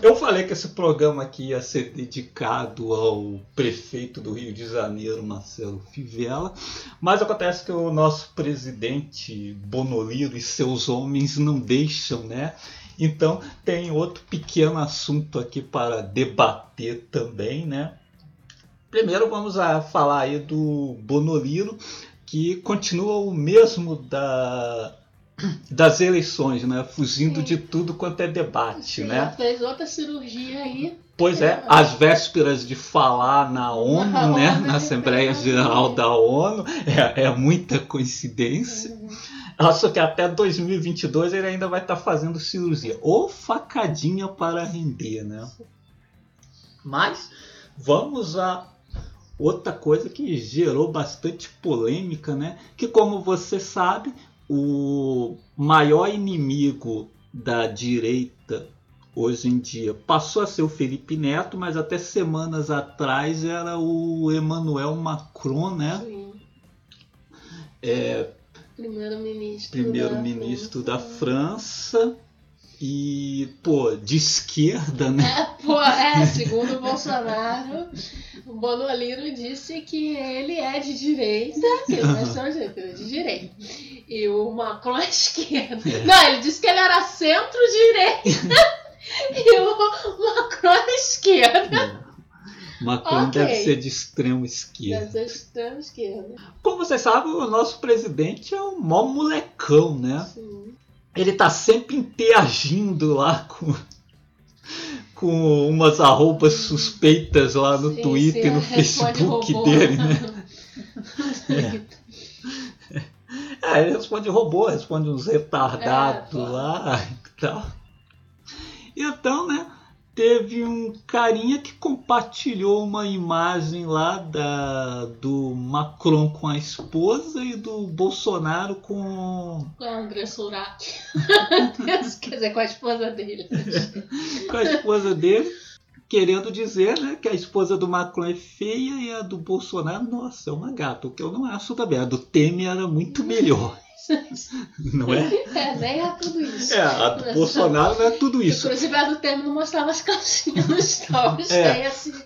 Eu falei que esse programa aqui ia ser dedicado ao prefeito do Rio de Janeiro, Marcelo Fivela, mas acontece que o nosso presidente Bonoliro e seus homens não deixam, né? Então tem outro pequeno assunto aqui para debater também, né? Primeiro vamos a falar aí do Bonoliro, que continua o mesmo da das eleições, né? Fugindo Sim. de tudo quanto é debate, Sim, né? Fez outra cirurgia aí. Pois é, às vésperas de falar na ONU, Na né? ONU, Na Assembleia Geral da ONU, é, é muita coincidência. Acho que até 2022 ele ainda vai estar fazendo cirurgia. Ou facadinha para render, né? Mas vamos a outra coisa que gerou bastante polêmica, né? Que como você sabe, o maior inimigo da direita hoje em dia passou a ser o Felipe Neto, mas até semanas atrás era o Emmanuel Macron, né? Sim. É, Primeiro-ministro. primeiro-ministro da França. França e, pô, de esquerda, né? É, pô, é, segundo o Bolsonaro, o Bonoliro disse que ele é de direita, que ele não é é de direita. E o Macron é esquerda. É. Não, ele disse que ele era centro-direita. (laughs) e o Macron é esquerda. Macron Ok. deve ser de extremo esquerda. Deve ser extrema esquerda. Como vocês sabem, o nosso presidente é um mó molecão, né? Sim. Ele tá sempre interagindo lá com, com umas arrobas suspeitas lá no Sim, Twitter e sim, no responde Facebook robô. dele, né? (laughs) É, ele responde robô, responde uns retardados É, lá e tal. Então, né? Teve um carinha que compartilhou uma imagem lá da, do Macron com a esposa e do Bolsonaro com, Com a André Surak. (laughs) Quer dizer, com a esposa dele. (laughs) com a esposa dele, querendo dizer né, que a esposa do Macron é feia e a do Bolsonaro, nossa, é uma gata. O que eu não acho também. A do Temer era muito melhor, (laughs) não é? É, nem é tudo isso. É, a do Bolsonaro não é tudo isso. Inclusive a do Temer não mostrava as calcinhas nos stories. (laughs) É. Tem esse,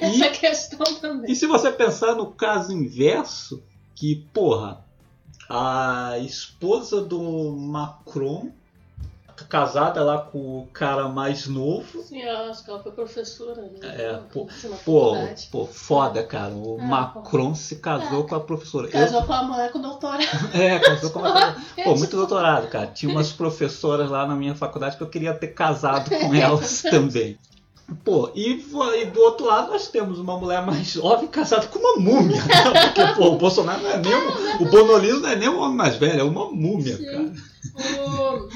essa questão também. E se você pensar no caso inverso, que, porra, a esposa do Macron, casada lá com o cara mais novo, Sim, eu acho que ela foi professora, né? É, pô, pô, pô, foda, cara. O Ah, Macron se casou com a professora. Eu- Casou com a mulher com doutorado. (laughs) É, casou com uma. (laughs) Pô, muito doutorado, cara. Tinha umas professoras lá na minha faculdade que eu queria ter casado (laughs) com elas também. Pô, e, e do outro lado nós temos uma mulher mais jovem casada com uma múmia. Né? Porque, pô, o Bolsonaro não é nem um, O Bonolino não é nem um homem mais velho, é uma múmia, Sim. cara. O...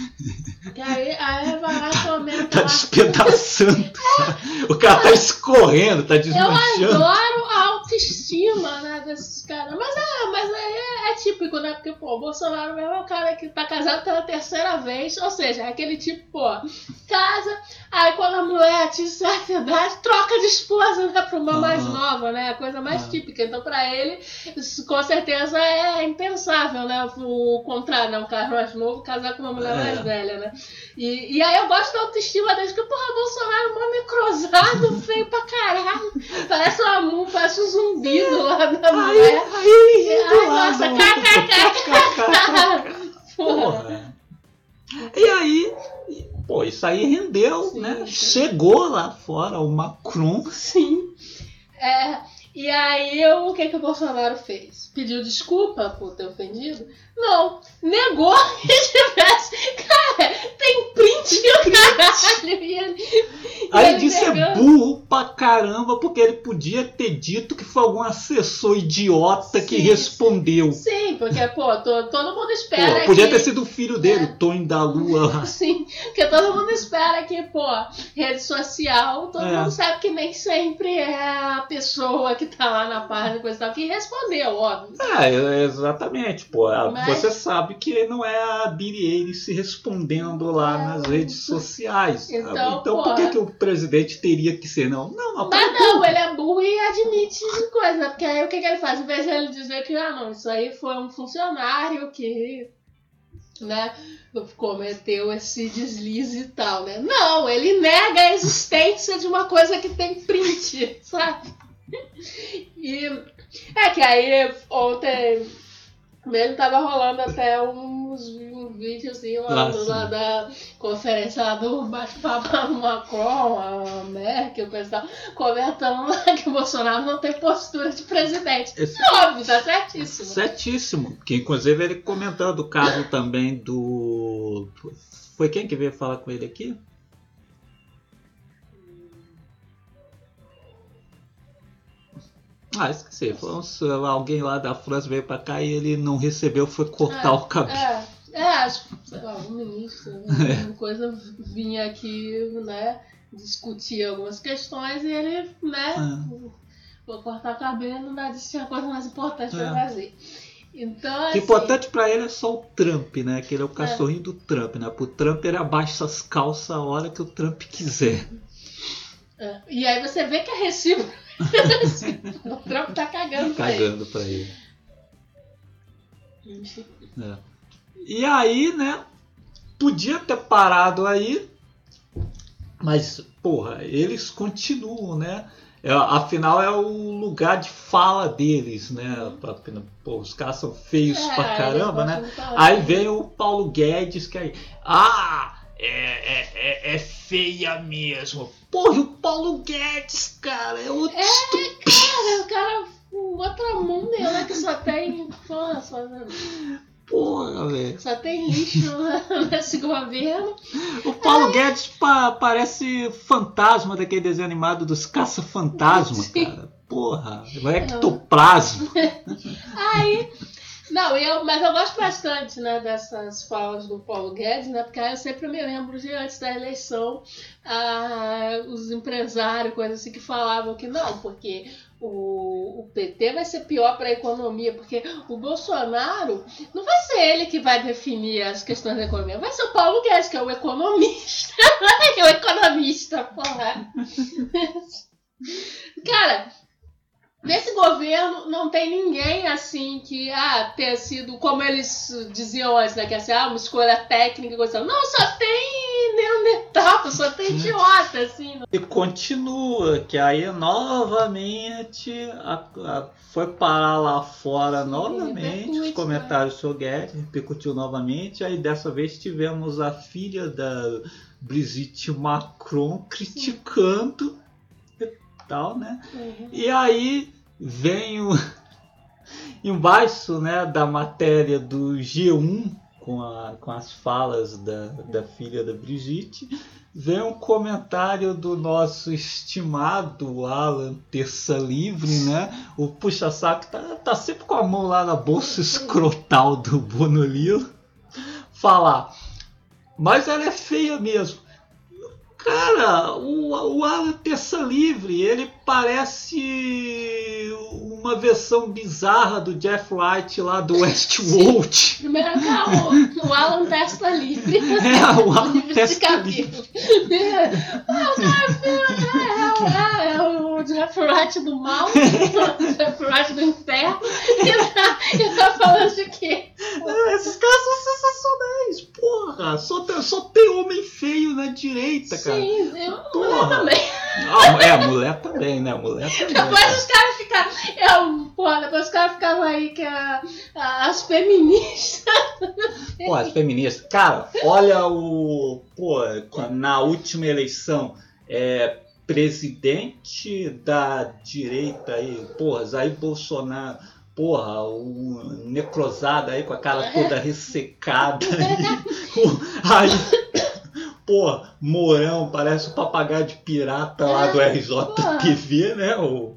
E aí, aí vai lá comendo Tá aquela despedaçando. cara. O cara tá escorrendo, tá Eu desmanchando. adoro a autoestima né, desses caras. Mas, é, mas é, é típico, né? Porque, pô, o Bolsonaro mesmo é o cara que tá casado pela terceira vez. Ou seja, é aquele tipo, pô, casa, aí quando a mulher atinge certa idade, troca de esposa, né? Pra uma mais Aham. nova, né? A coisa mais Ah. típica. Então, pra ele, isso com certeza é impensável, né? O contrário, né? Um cara mais novo casar com uma mulher É. mais velha, né? E, e aí eu gosto da autoestima deles, que, porra, Bolsonaro, mó necrosado, (laughs) feio pra caralho. Parece uma parece um zumbido lá da Aí, mulher. aí, rindo Ai, lá, nossa. Porra. Porra. E aí, pô, isso aí rendeu, Sim, né? sim. Chegou lá fora o Macron. Sim. É, e aí o que, que o Bolsonaro fez? Pediu desculpa por ter ofendido? Não, negou que (laughs) tivesse. Cara, tem print do cara caralho. E ele, Aí ele disse é pegando- burro pra caramba, porque ele podia ter dito que foi algum assessor idiota que Sim, respondeu. Sim, porque, pô, to- todo mundo espera Pô, podia que... ter sido o filho dele, É. o Tony da Lua. (laughs) Sim, porque todo mundo espera que, pô, rede social, todo É. mundo sabe que nem sempre é a pessoa que tá lá na página e coisa e tal que respondeu, óbvio. É, exatamente, pô. A- Mas- Você sabe que não é a Billie Eilish respondendo lá nas redes sociais. sabe? Então, então por que, que o presidente teria que ser? Não, não, não. Mas não, ele é burro e admite coisa, né? porque aí o que, que ele faz? Em vez de ele dizer que, ah, não, isso aí foi um funcionário que, né, cometeu esse deslize e tal, né? Não, ele nega a existência de uma coisa que tem print, (laughs) sabe? E é que aí ontem mesmo tava rolando até uns um videozinho lá, sim. lá da conferência lá do bate-papo lá Macron, a Merkel, e tal, comentando lá que o Bolsonaro não tem postura de presidente. Esse- Óbvio, tá certíssimo. Certíssimo. Que inclusive ele comentando o caso também do. Foi quem que veio falar com ele aqui? Ah, esqueci. Foi um- alguém lá da França veio pra cá e ele não recebeu, foi cortar É, o cabelo. É, é, acho que, sei lá, um ministro, né, (laughs) alguma coisa vinha aqui, né, discutir algumas questões e ele, né, É. vou cortar cabelo, mas tinha coisa mais importante pra É. fazer. Então, O assim, importante pra ele é só o Trump, né? Que ele é o cachorrinho do Trump, né? Pro Trump ele abaixa as calças a hora que o Trump quiser. é, e aí você vê que é recibo. (laughs) o Trump tá cagando pra ele. Cagando pra ele. É. E aí, né? Podia ter parado aí, mas, porra, eles continuam, né? É, afinal, é o lugar de fala deles, né? Pô, os caras são feios É, pra caramba, né? Aí vem o Paulo Guedes que aí. Ah! É, é, é, é feia mesmo. Porra, o Paulo Guedes, cara, é outro É, cara, o cara, o outro mundo, né, que só tem, porra, só, porra, velho. só tem lixo nesse governo. O Paulo Guedes pa- parece fantasma daquele desenho animado dos caça-fantasma, cara. Porra, é ectoplasma. (laughs) Aí, não, eu, mas eu gosto bastante, né, dessas falas do Paulo Guedes, né, porque aí eu sempre me lembro de antes da eleição, ah, os empresários, coisas assim, que falavam que não, porque o, o PT vai ser pior para a economia, porque o Bolsonaro não vai ser ele que vai definir as questões da economia, vai ser o Paulo Guedes, que é o economista. (laughs) é o economista, porra. (laughs) Cara, Nesse governo não tem ninguém assim que ah, tenha sido, como eles diziam antes, né? Que assim, ah, uma escolha técnica e coisa. Não, só tem neandertal, só tem idiota, assim. E continua, que aí novamente a- a- foi parar lá fora Sim, novamente os comentários sobre Guedes, repercutiu novamente. Aí dessa vez tivemos a filha da Brigitte Macron criticando e tal, né? Uhum. E aí vem o (laughs) embaixo né, da matéria do G1 com, a- com as falas da, da filha da Brigitte, vem um comentário do nosso estimado Alan Terça Livre, né? O puxa-saco tá, tá sempre com a mão lá na bolsa escrotal do Bonolilo. Falar, mas ela é feia mesmo. Cara, o, o Alan Terça Livre, ele parece uma versão bizarra do Jeff Wright lá do Westworld. Primeiro o, o Alan Testa livre. É, o Alan cabelo. Livre. Ah, o cara é, é, é o Jeff Wright do mal, Wright do inferno. E tá, e tá falando de quê? É, Esses caras são sensacionais, porra. Só tem, só tem homem feio na direita, cara. Sim, eu Porra. também. Ah, é, mulher também, né? Mulher também. Depois os caras ficaram. Eu, porra, depois os caras ficavam aí que a- a- as feministas. Pô, as feministas. Cara, olha o. Pô, na última eleição, é, presidente da direita aí, porra, Jair Bolsonaro. Porra, o necrosado aí com a cara toda ressecada. Aí, (laughs) aí Pô, Mourão parece o papagaio de pirata lá do RJTV, né? O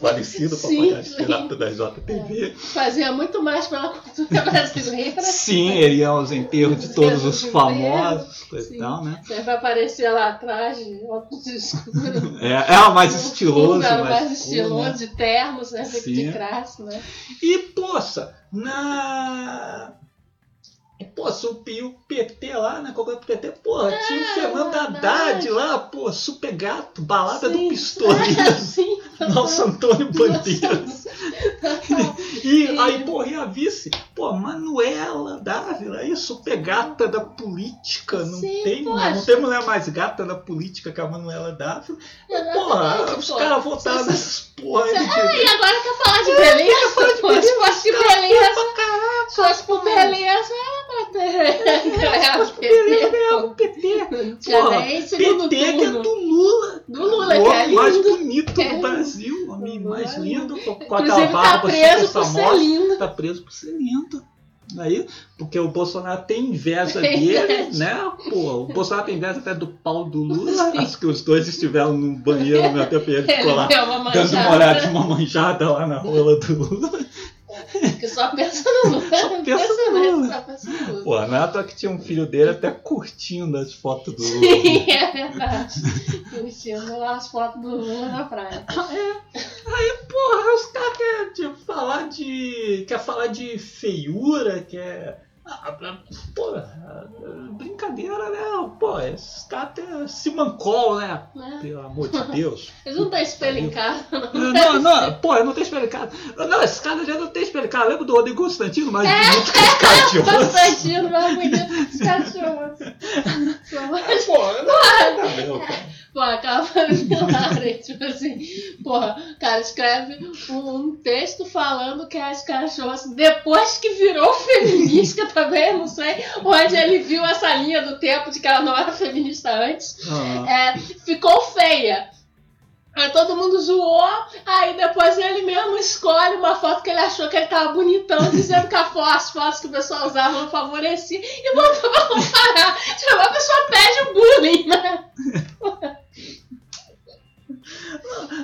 falecido papagaio pirata da RJTV. Fazia muito mais pela cultura brasileira. Sim, ele ia aos enterros de todos os famosos e tal, né? Vai aparecer lá atrás de óculos escuros. (laughs) É, é o mais estiloso, Era mais, mais cool, estiloso, né? de termos, né? Sim. De classe, né? E, poça, na. Poxa, o, P- o PT lá, né? Qual é o PT? Porra, tinha o Fernando verdade. Haddad lá, pô, super gato, balada do Sim. Pistolinha, (laughs) Sim. Nosso Antônio Bandeiras. (laughs) E aí, porra, e a vice? Pô, Manuela Dávila, aí, super gata da política. Não, Sim, tem, poxa. não tem mulher mais gata da política que a Manuela Dávila. Porra, Exatamente, os caras votaram nessas porra aí Ah, e agora quer falar de beleza? Pô, se fosse de beleza, se fosse por beleza. Ganhar o Beleza, PT. ganhava o PT. Tinha Porra, PT que é turno. do Lula. Do Lula, O é mais bonito é do. Brasil. O homem mais é lindo. Com, aquela Inclusive tá barba preso por ser famosa. lindo. Tá preso por ser lindo. Aí, porque o Bolsonaro tem inveja dele, né? Pô, o Bolsonaro tem inveja até do pau do Lula. Sim. Acho que os dois estiveram no banheiro no meu tempo e ele ficou lá dando manchada. olhada, uma manjada lá na rola do Lula. Que só pensa no Lula. Só pensa no Lula. Só pensa no Lula. Pô, não é à toa que tinha um filho dele até curtindo as fotos do Lula. Sim, é verdade. Curtindo as fotos do Lula na praia. Aí, porra, os caras querem tipo, falar de. quer falar de feiura, quer. Ah, porra, brincadeira, né? Pô, esses caras têm Simancol, né? Né? Pelo amor de Deus. (laughs) Eles não têm espelho em casa, não. Não, não, pô, eu não tenho espelho em casa. Não, esses caras já não tem espelho em casa. Lembra do Rodrigo Constantino, mais bonito que de? Constantino, bonito. Os caras chamam. Pô, não, não, cara. Pô, aquela família, tipo assim, porra, o cara escreve um, um texto falando que as cachorras, depois que virou feminista também, não sei onde ele viu essa linha do tempo de que ela não era feminista antes, Ah, é, ficou feia. Aí todo mundo zoou, aí depois ele mesmo escolhe uma foto que ele achou que ele tava bonitão, dizendo que a as fotos que o pessoal usava não favoreciam, e botou pra comparar. Tipo, a pessoa pede o bullying, né?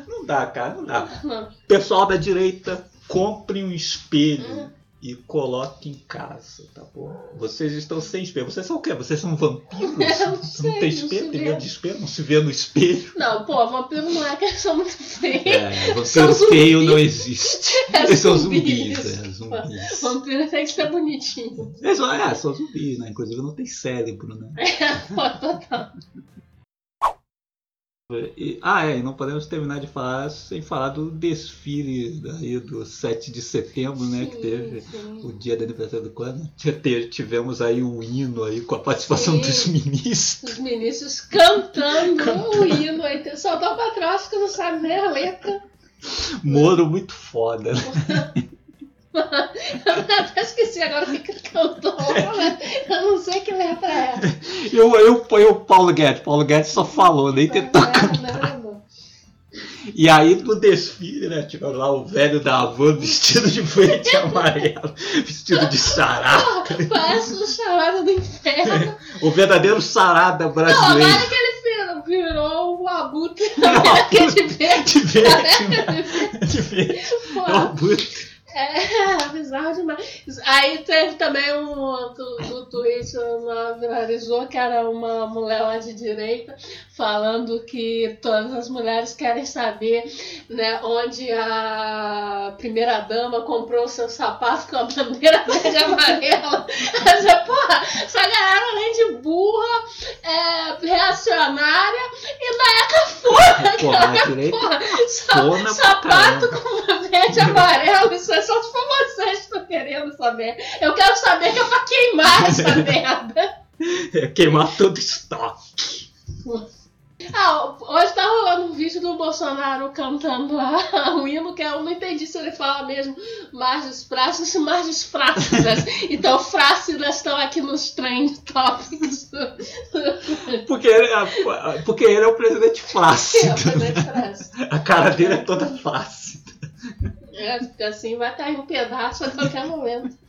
não dá, cara, não dá. Não. Pessoal da direita, compre um espelho Hum. E coloque em casa, tá bom? Vocês estão sem espelho. Vocês são o quê? Vocês são vampiros? (laughs) Eu não Você não sei, tem não espelho? se Tem medo de espelho? Não se vê no espelho? Não, pô, vampiro não é que eles são muito feios. É, São vampiro zumbis. feio não existe. (laughs) É Eles são zumbis. zumbis, é, zumbis. Vampiro tem que ser bonitinho. Eles são, é, são zumbis, né? Inclusive não tem cérebro, né? (laughs) Pô, total. E- ah, é, e não podemos terminar de falar sem falar do desfile aí do 7 de setembro, né? que teve Sim, o dia do aniversário do? Te- Tivemos aí o hino aí com a participação Sim. dos ministros. Os ministros (laughs) cantando o hino. Aí só dá pra trás que não sabe nem a letra. Moro muito foda, né? (laughs) Eu até esqueci agora o que cantou. Eu não sei que letra é. Eu, eu ponho o Paulo Guedes. Paulo Guedes só falou, nem tentou cantar. Não, não, não. E aí no desfile, né? Tivemos lá o velho da Havan vestido de verde e amarelo, vestido de sarada. (laughs) Parece um chamado do inferno. O verdadeiro sarada Não, brasileiro. agora que ele virou, o abutre. Não, Aquele de verde. De verde? De verde. É o abutre. É, (laughs) bizarro demais. Aí teve também um do, do Twitter, uma viralizou, que era uma mulher lá de direita, falando que todas as mulheres querem saber né, onde a primeira dama comprou seu sapato com a bandeira (laughs) verde e amarela. Dizer, porra, essa galera além de burra, é, reacionária e naeca fora. Porra, cara. direita Porra, fona pra sapato com verde e amarelo, isso é só se for vocês que estão querendo saber. Eu quero saber que é pra queimar essa (laughs) merda. É, Queimar todo estoque. Ah, hoje tá rolando um vídeo do Bolsonaro cantando a, o hino, que eu não entendi se ele fala mesmo margens práticas e margens frácidas. Então, frácidas estão aqui nos trend topics Porque ele, é- porque ele é o presidente que é o flácido. presidente frase. A cara dele é toda flácida. É, porque assim vai cair um pedaço a qualquer momento. (laughs)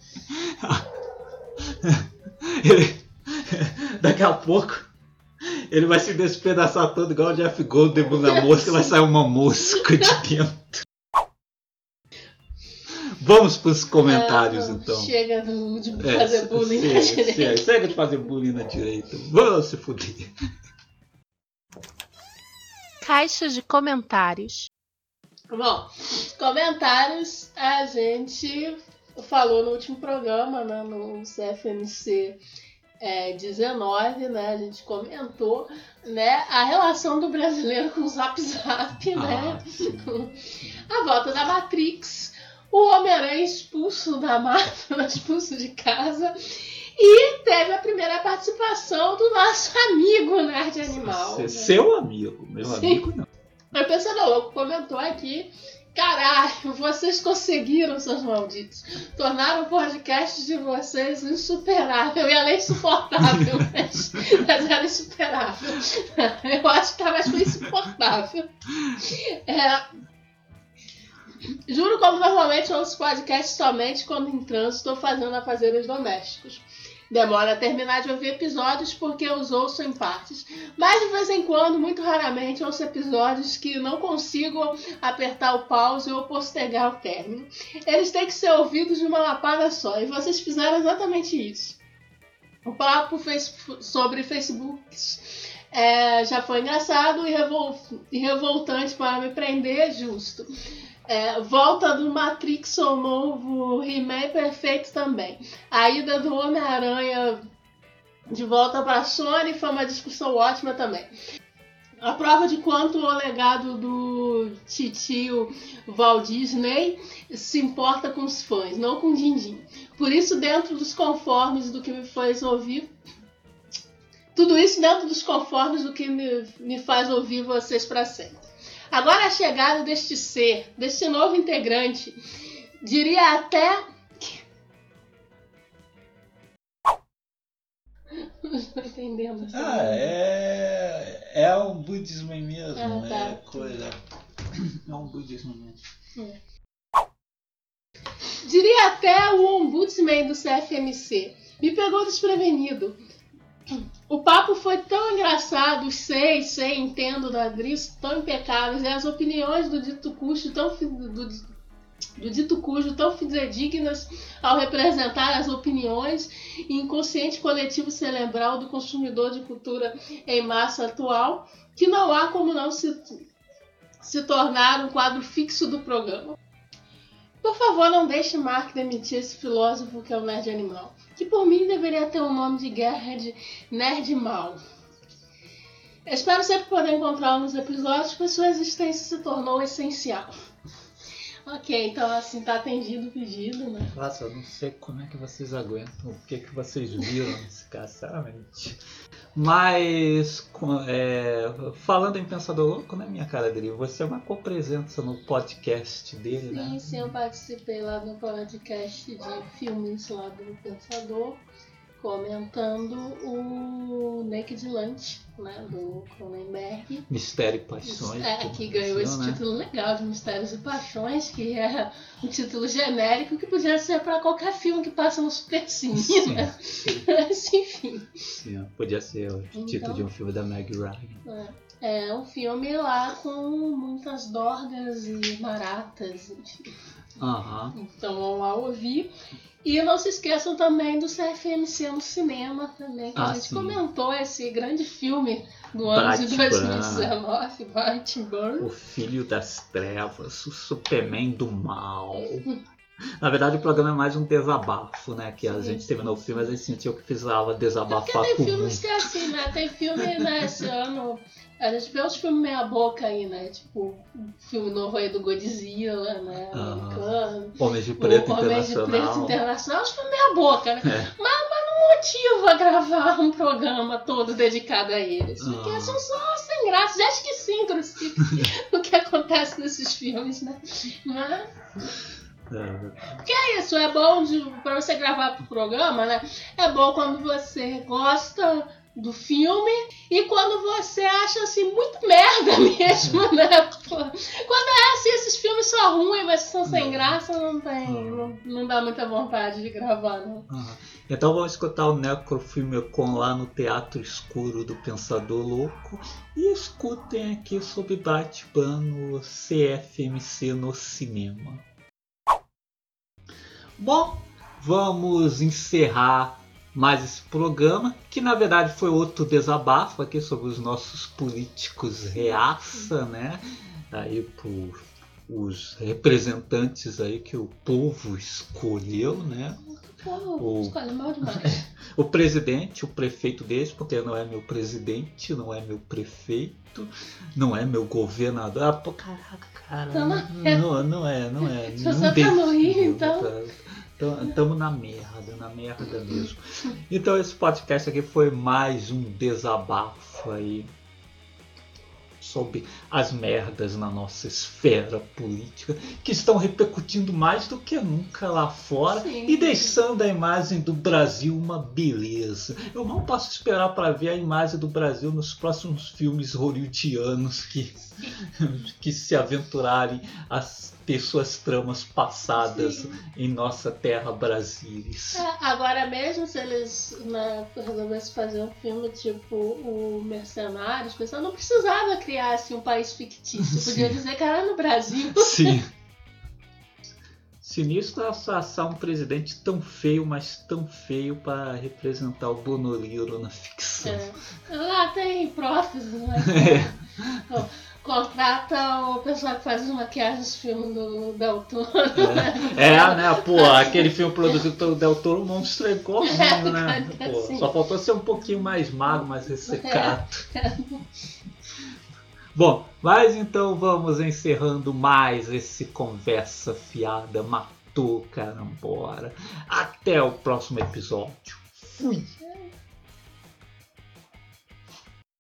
Ele- daqui a pouco Ele vai se despedaçar todo igual o Jeff Goldblum na mosca, vai sair uma mosca de (laughs) dentro. Vamos para os comentários Ah, então. Chega de É, fazer bullying chega, na direita. chega, chega de fazer bullying na direita. Vamos se fuder. Caixa de comentários. Bom, comentários a gente falou no último programa, né, no CFMC é, 19, né, a gente comentou né, a relação do brasileiro com o Zap Zap, né, Ah, sim. (laughs) a volta da Matrix, o Homem-Aranha expulso da Marvel, (laughs) expulso de casa, e teve a primeira participação do nosso amigo Nerd Animal. Ser né? seu amigo, meu Sim. amigo não. O Pensador Louco comentou aqui. Caralho, vocês conseguiram, seus malditos. Tornaram o podcast de vocês insuperável. E além insuportável, (laughs) mas, mas era insuperável. Eu acho que tá mais foi insuportável. É, juro como normalmente ouço podcast somente quando em trânsito ou fazendo afazeres domésticos. Demora a terminar de ouvir episódios porque os ouço em partes. Mas de vez em quando, muito raramente, ouço episódios que não consigo apertar o pause ou postergar o término. Eles têm que ser ouvidos de uma lapada só, e vocês fizeram exatamente isso. O papo sobre Facebook é, já foi engraçado e, revol- e revoltante para me prender, justo. É, volta do Matrix ao novo He-Man perfeito também. A ida do Homem-Aranha de volta para Sony foi uma discussão ótima também. A prova de quanto o legado do titio Walt Disney se importa com os fãs, não com o Dindim. Por isso, dentro dos conformes do que me faz ouvir. Tudo isso dentro dos conformes do que me, me faz ouvir vocês para sempre. Agora a chegada deste ser, deste novo integrante, diria até. Não estou entendendo. essa Ah, é. É um budismo mesmo. Ah, tá. É coisa. É um budismo mesmo. Diria até o ombudsman do CFMC. Me pegou desprevenido. O papo foi tão engraçado, os seis, sei, entendo da Driss, tão impecáveis, e as opiniões do dito cujo tão do, do dito cujo tão fidedignas ao representar as opiniões e inconsciente coletivo cerebral do consumidor de cultura em massa atual, que não há como não se, se tornar um quadro fixo do programa. Por favor, não deixe Mark demitir esse filósofo que é o Nerd Animal, que por mim deveria ter o nome de Gerhard Nerd Mal. Espero sempre poder encontrá-lo nos episódios, pois sua existência se tornou essencial. Ok, então assim tá atendido o pedido, né? Nossa, eu não sei como é que vocês aguentam, o que, que vocês viram nesse caso, sinceramente. Mas, é, falando em Pensador Louco, né, minha cara dele, você é uma co-presença no podcast dele, Sim, né? sim, eu participei lá no podcast de filmes lá do Pensador, comentando o Naked Lunch, né, do Cronenberg. Mistério e Paixões. É, que ganhou esse né? título legal de Mistérios e Paixões, que é um título genérico que podia ser para qualquer filme que passa no Super Cine, Sim, né? sim, Mas enfim. sim, podia ser o Então. título de um filme da Meg Ryan. É um filme lá com muitas dorgas e baratas, enfim. Aham. Então vão lá ouvir. E não se esqueçam também do CFMC no cinema também, que Ah, a gente sim. comentou esse grande filme do ano de Batman. 2019, Batman. O Filho das Trevas, o Superman do Mal. (laughs) Na verdade, o programa é mais um desabafo, né? Que a Sim, gente terminou o filme, mas a gente sentiu que precisava desabafar Porque tem filmes que é assim, né? Tem filme, né, esse ano. A gente vê uns filmes meia boca aí, né? Tipo, o filme novo aí do Godzilla, né? Ah, Americano. Homens de Preto o Homem de Preto Internacional. Internacional, uns filmes meia boca, né? É. Mas, mas não motiva gravar um programa todo dedicado a eles. Porque Ah. são só sem graça. Já esqueci, inclusive, o que acontece nesses filmes, né? Mas É, é isso, é bom de, pra você gravar pro programa, né? É bom quando você gosta do filme e quando você acha assim muito merda (laughs) mesmo, né? Pô, Quando é assim, esses filmes são ruins, mas são sem graça, não tem. Não, não dá muita vontade de gravar, aham. Então vamos escutar o Necrofilmecon lá no Teatro Escuro do Pensador Louco e escutem aqui sobre Batman no CFMC no cinema. Bom, vamos encerrar mais esse programa, que na verdade foi outro desabafo aqui sobre os nossos políticos reaça, né? Aí por os representantes aí que o povo escolheu, né? o, escolhe mal demais. (laughs) o presidente, o prefeito deles, porque não é meu presidente, não é meu prefeito, não é meu governador. Ah, pô, caraca, cara. Não, não, não é, não é. Se você tá no Rio, então. Estamos na merda, na merda mesmo. Então esse podcast aqui foi mais um desabafo aí sobre as merdas na nossa esfera política que estão repercutindo mais do que nunca lá fora Sim. e deixando a imagem do Brasil uma beleza. Eu não posso esperar para ver a imagem do Brasil nos próximos filmes hollywoodianos que, (laughs) que se aventurarem as ter suas tramas passadas Sim. em nossa terra Brasilis. É, agora mesmo se eles né, resolvessem fazer um filme tipo o Mercenários, o pessoal não precisava criar assim, um país fictício, (laughs) Sim. podia dizer que era no Brasil. (laughs) Sim. (laughs) Sinistro assar um presidente tão feio, mas tão feio para representar o Bonoliro na ficção. É. Lá tem próteses, né? É contrata o pessoal que faz as maquiagens do filme do Del Toro. É, é né? Pô, aquele filme produzido pelo Del Toro, o monstro é igualzinho, né? Pô, assim. Só faltou ser um pouquinho mais magro, mais ressecado. É. Bom, mas então vamos encerrando mais esse Conversa Fiada Matou Carambora. Até o próximo episódio. Fui!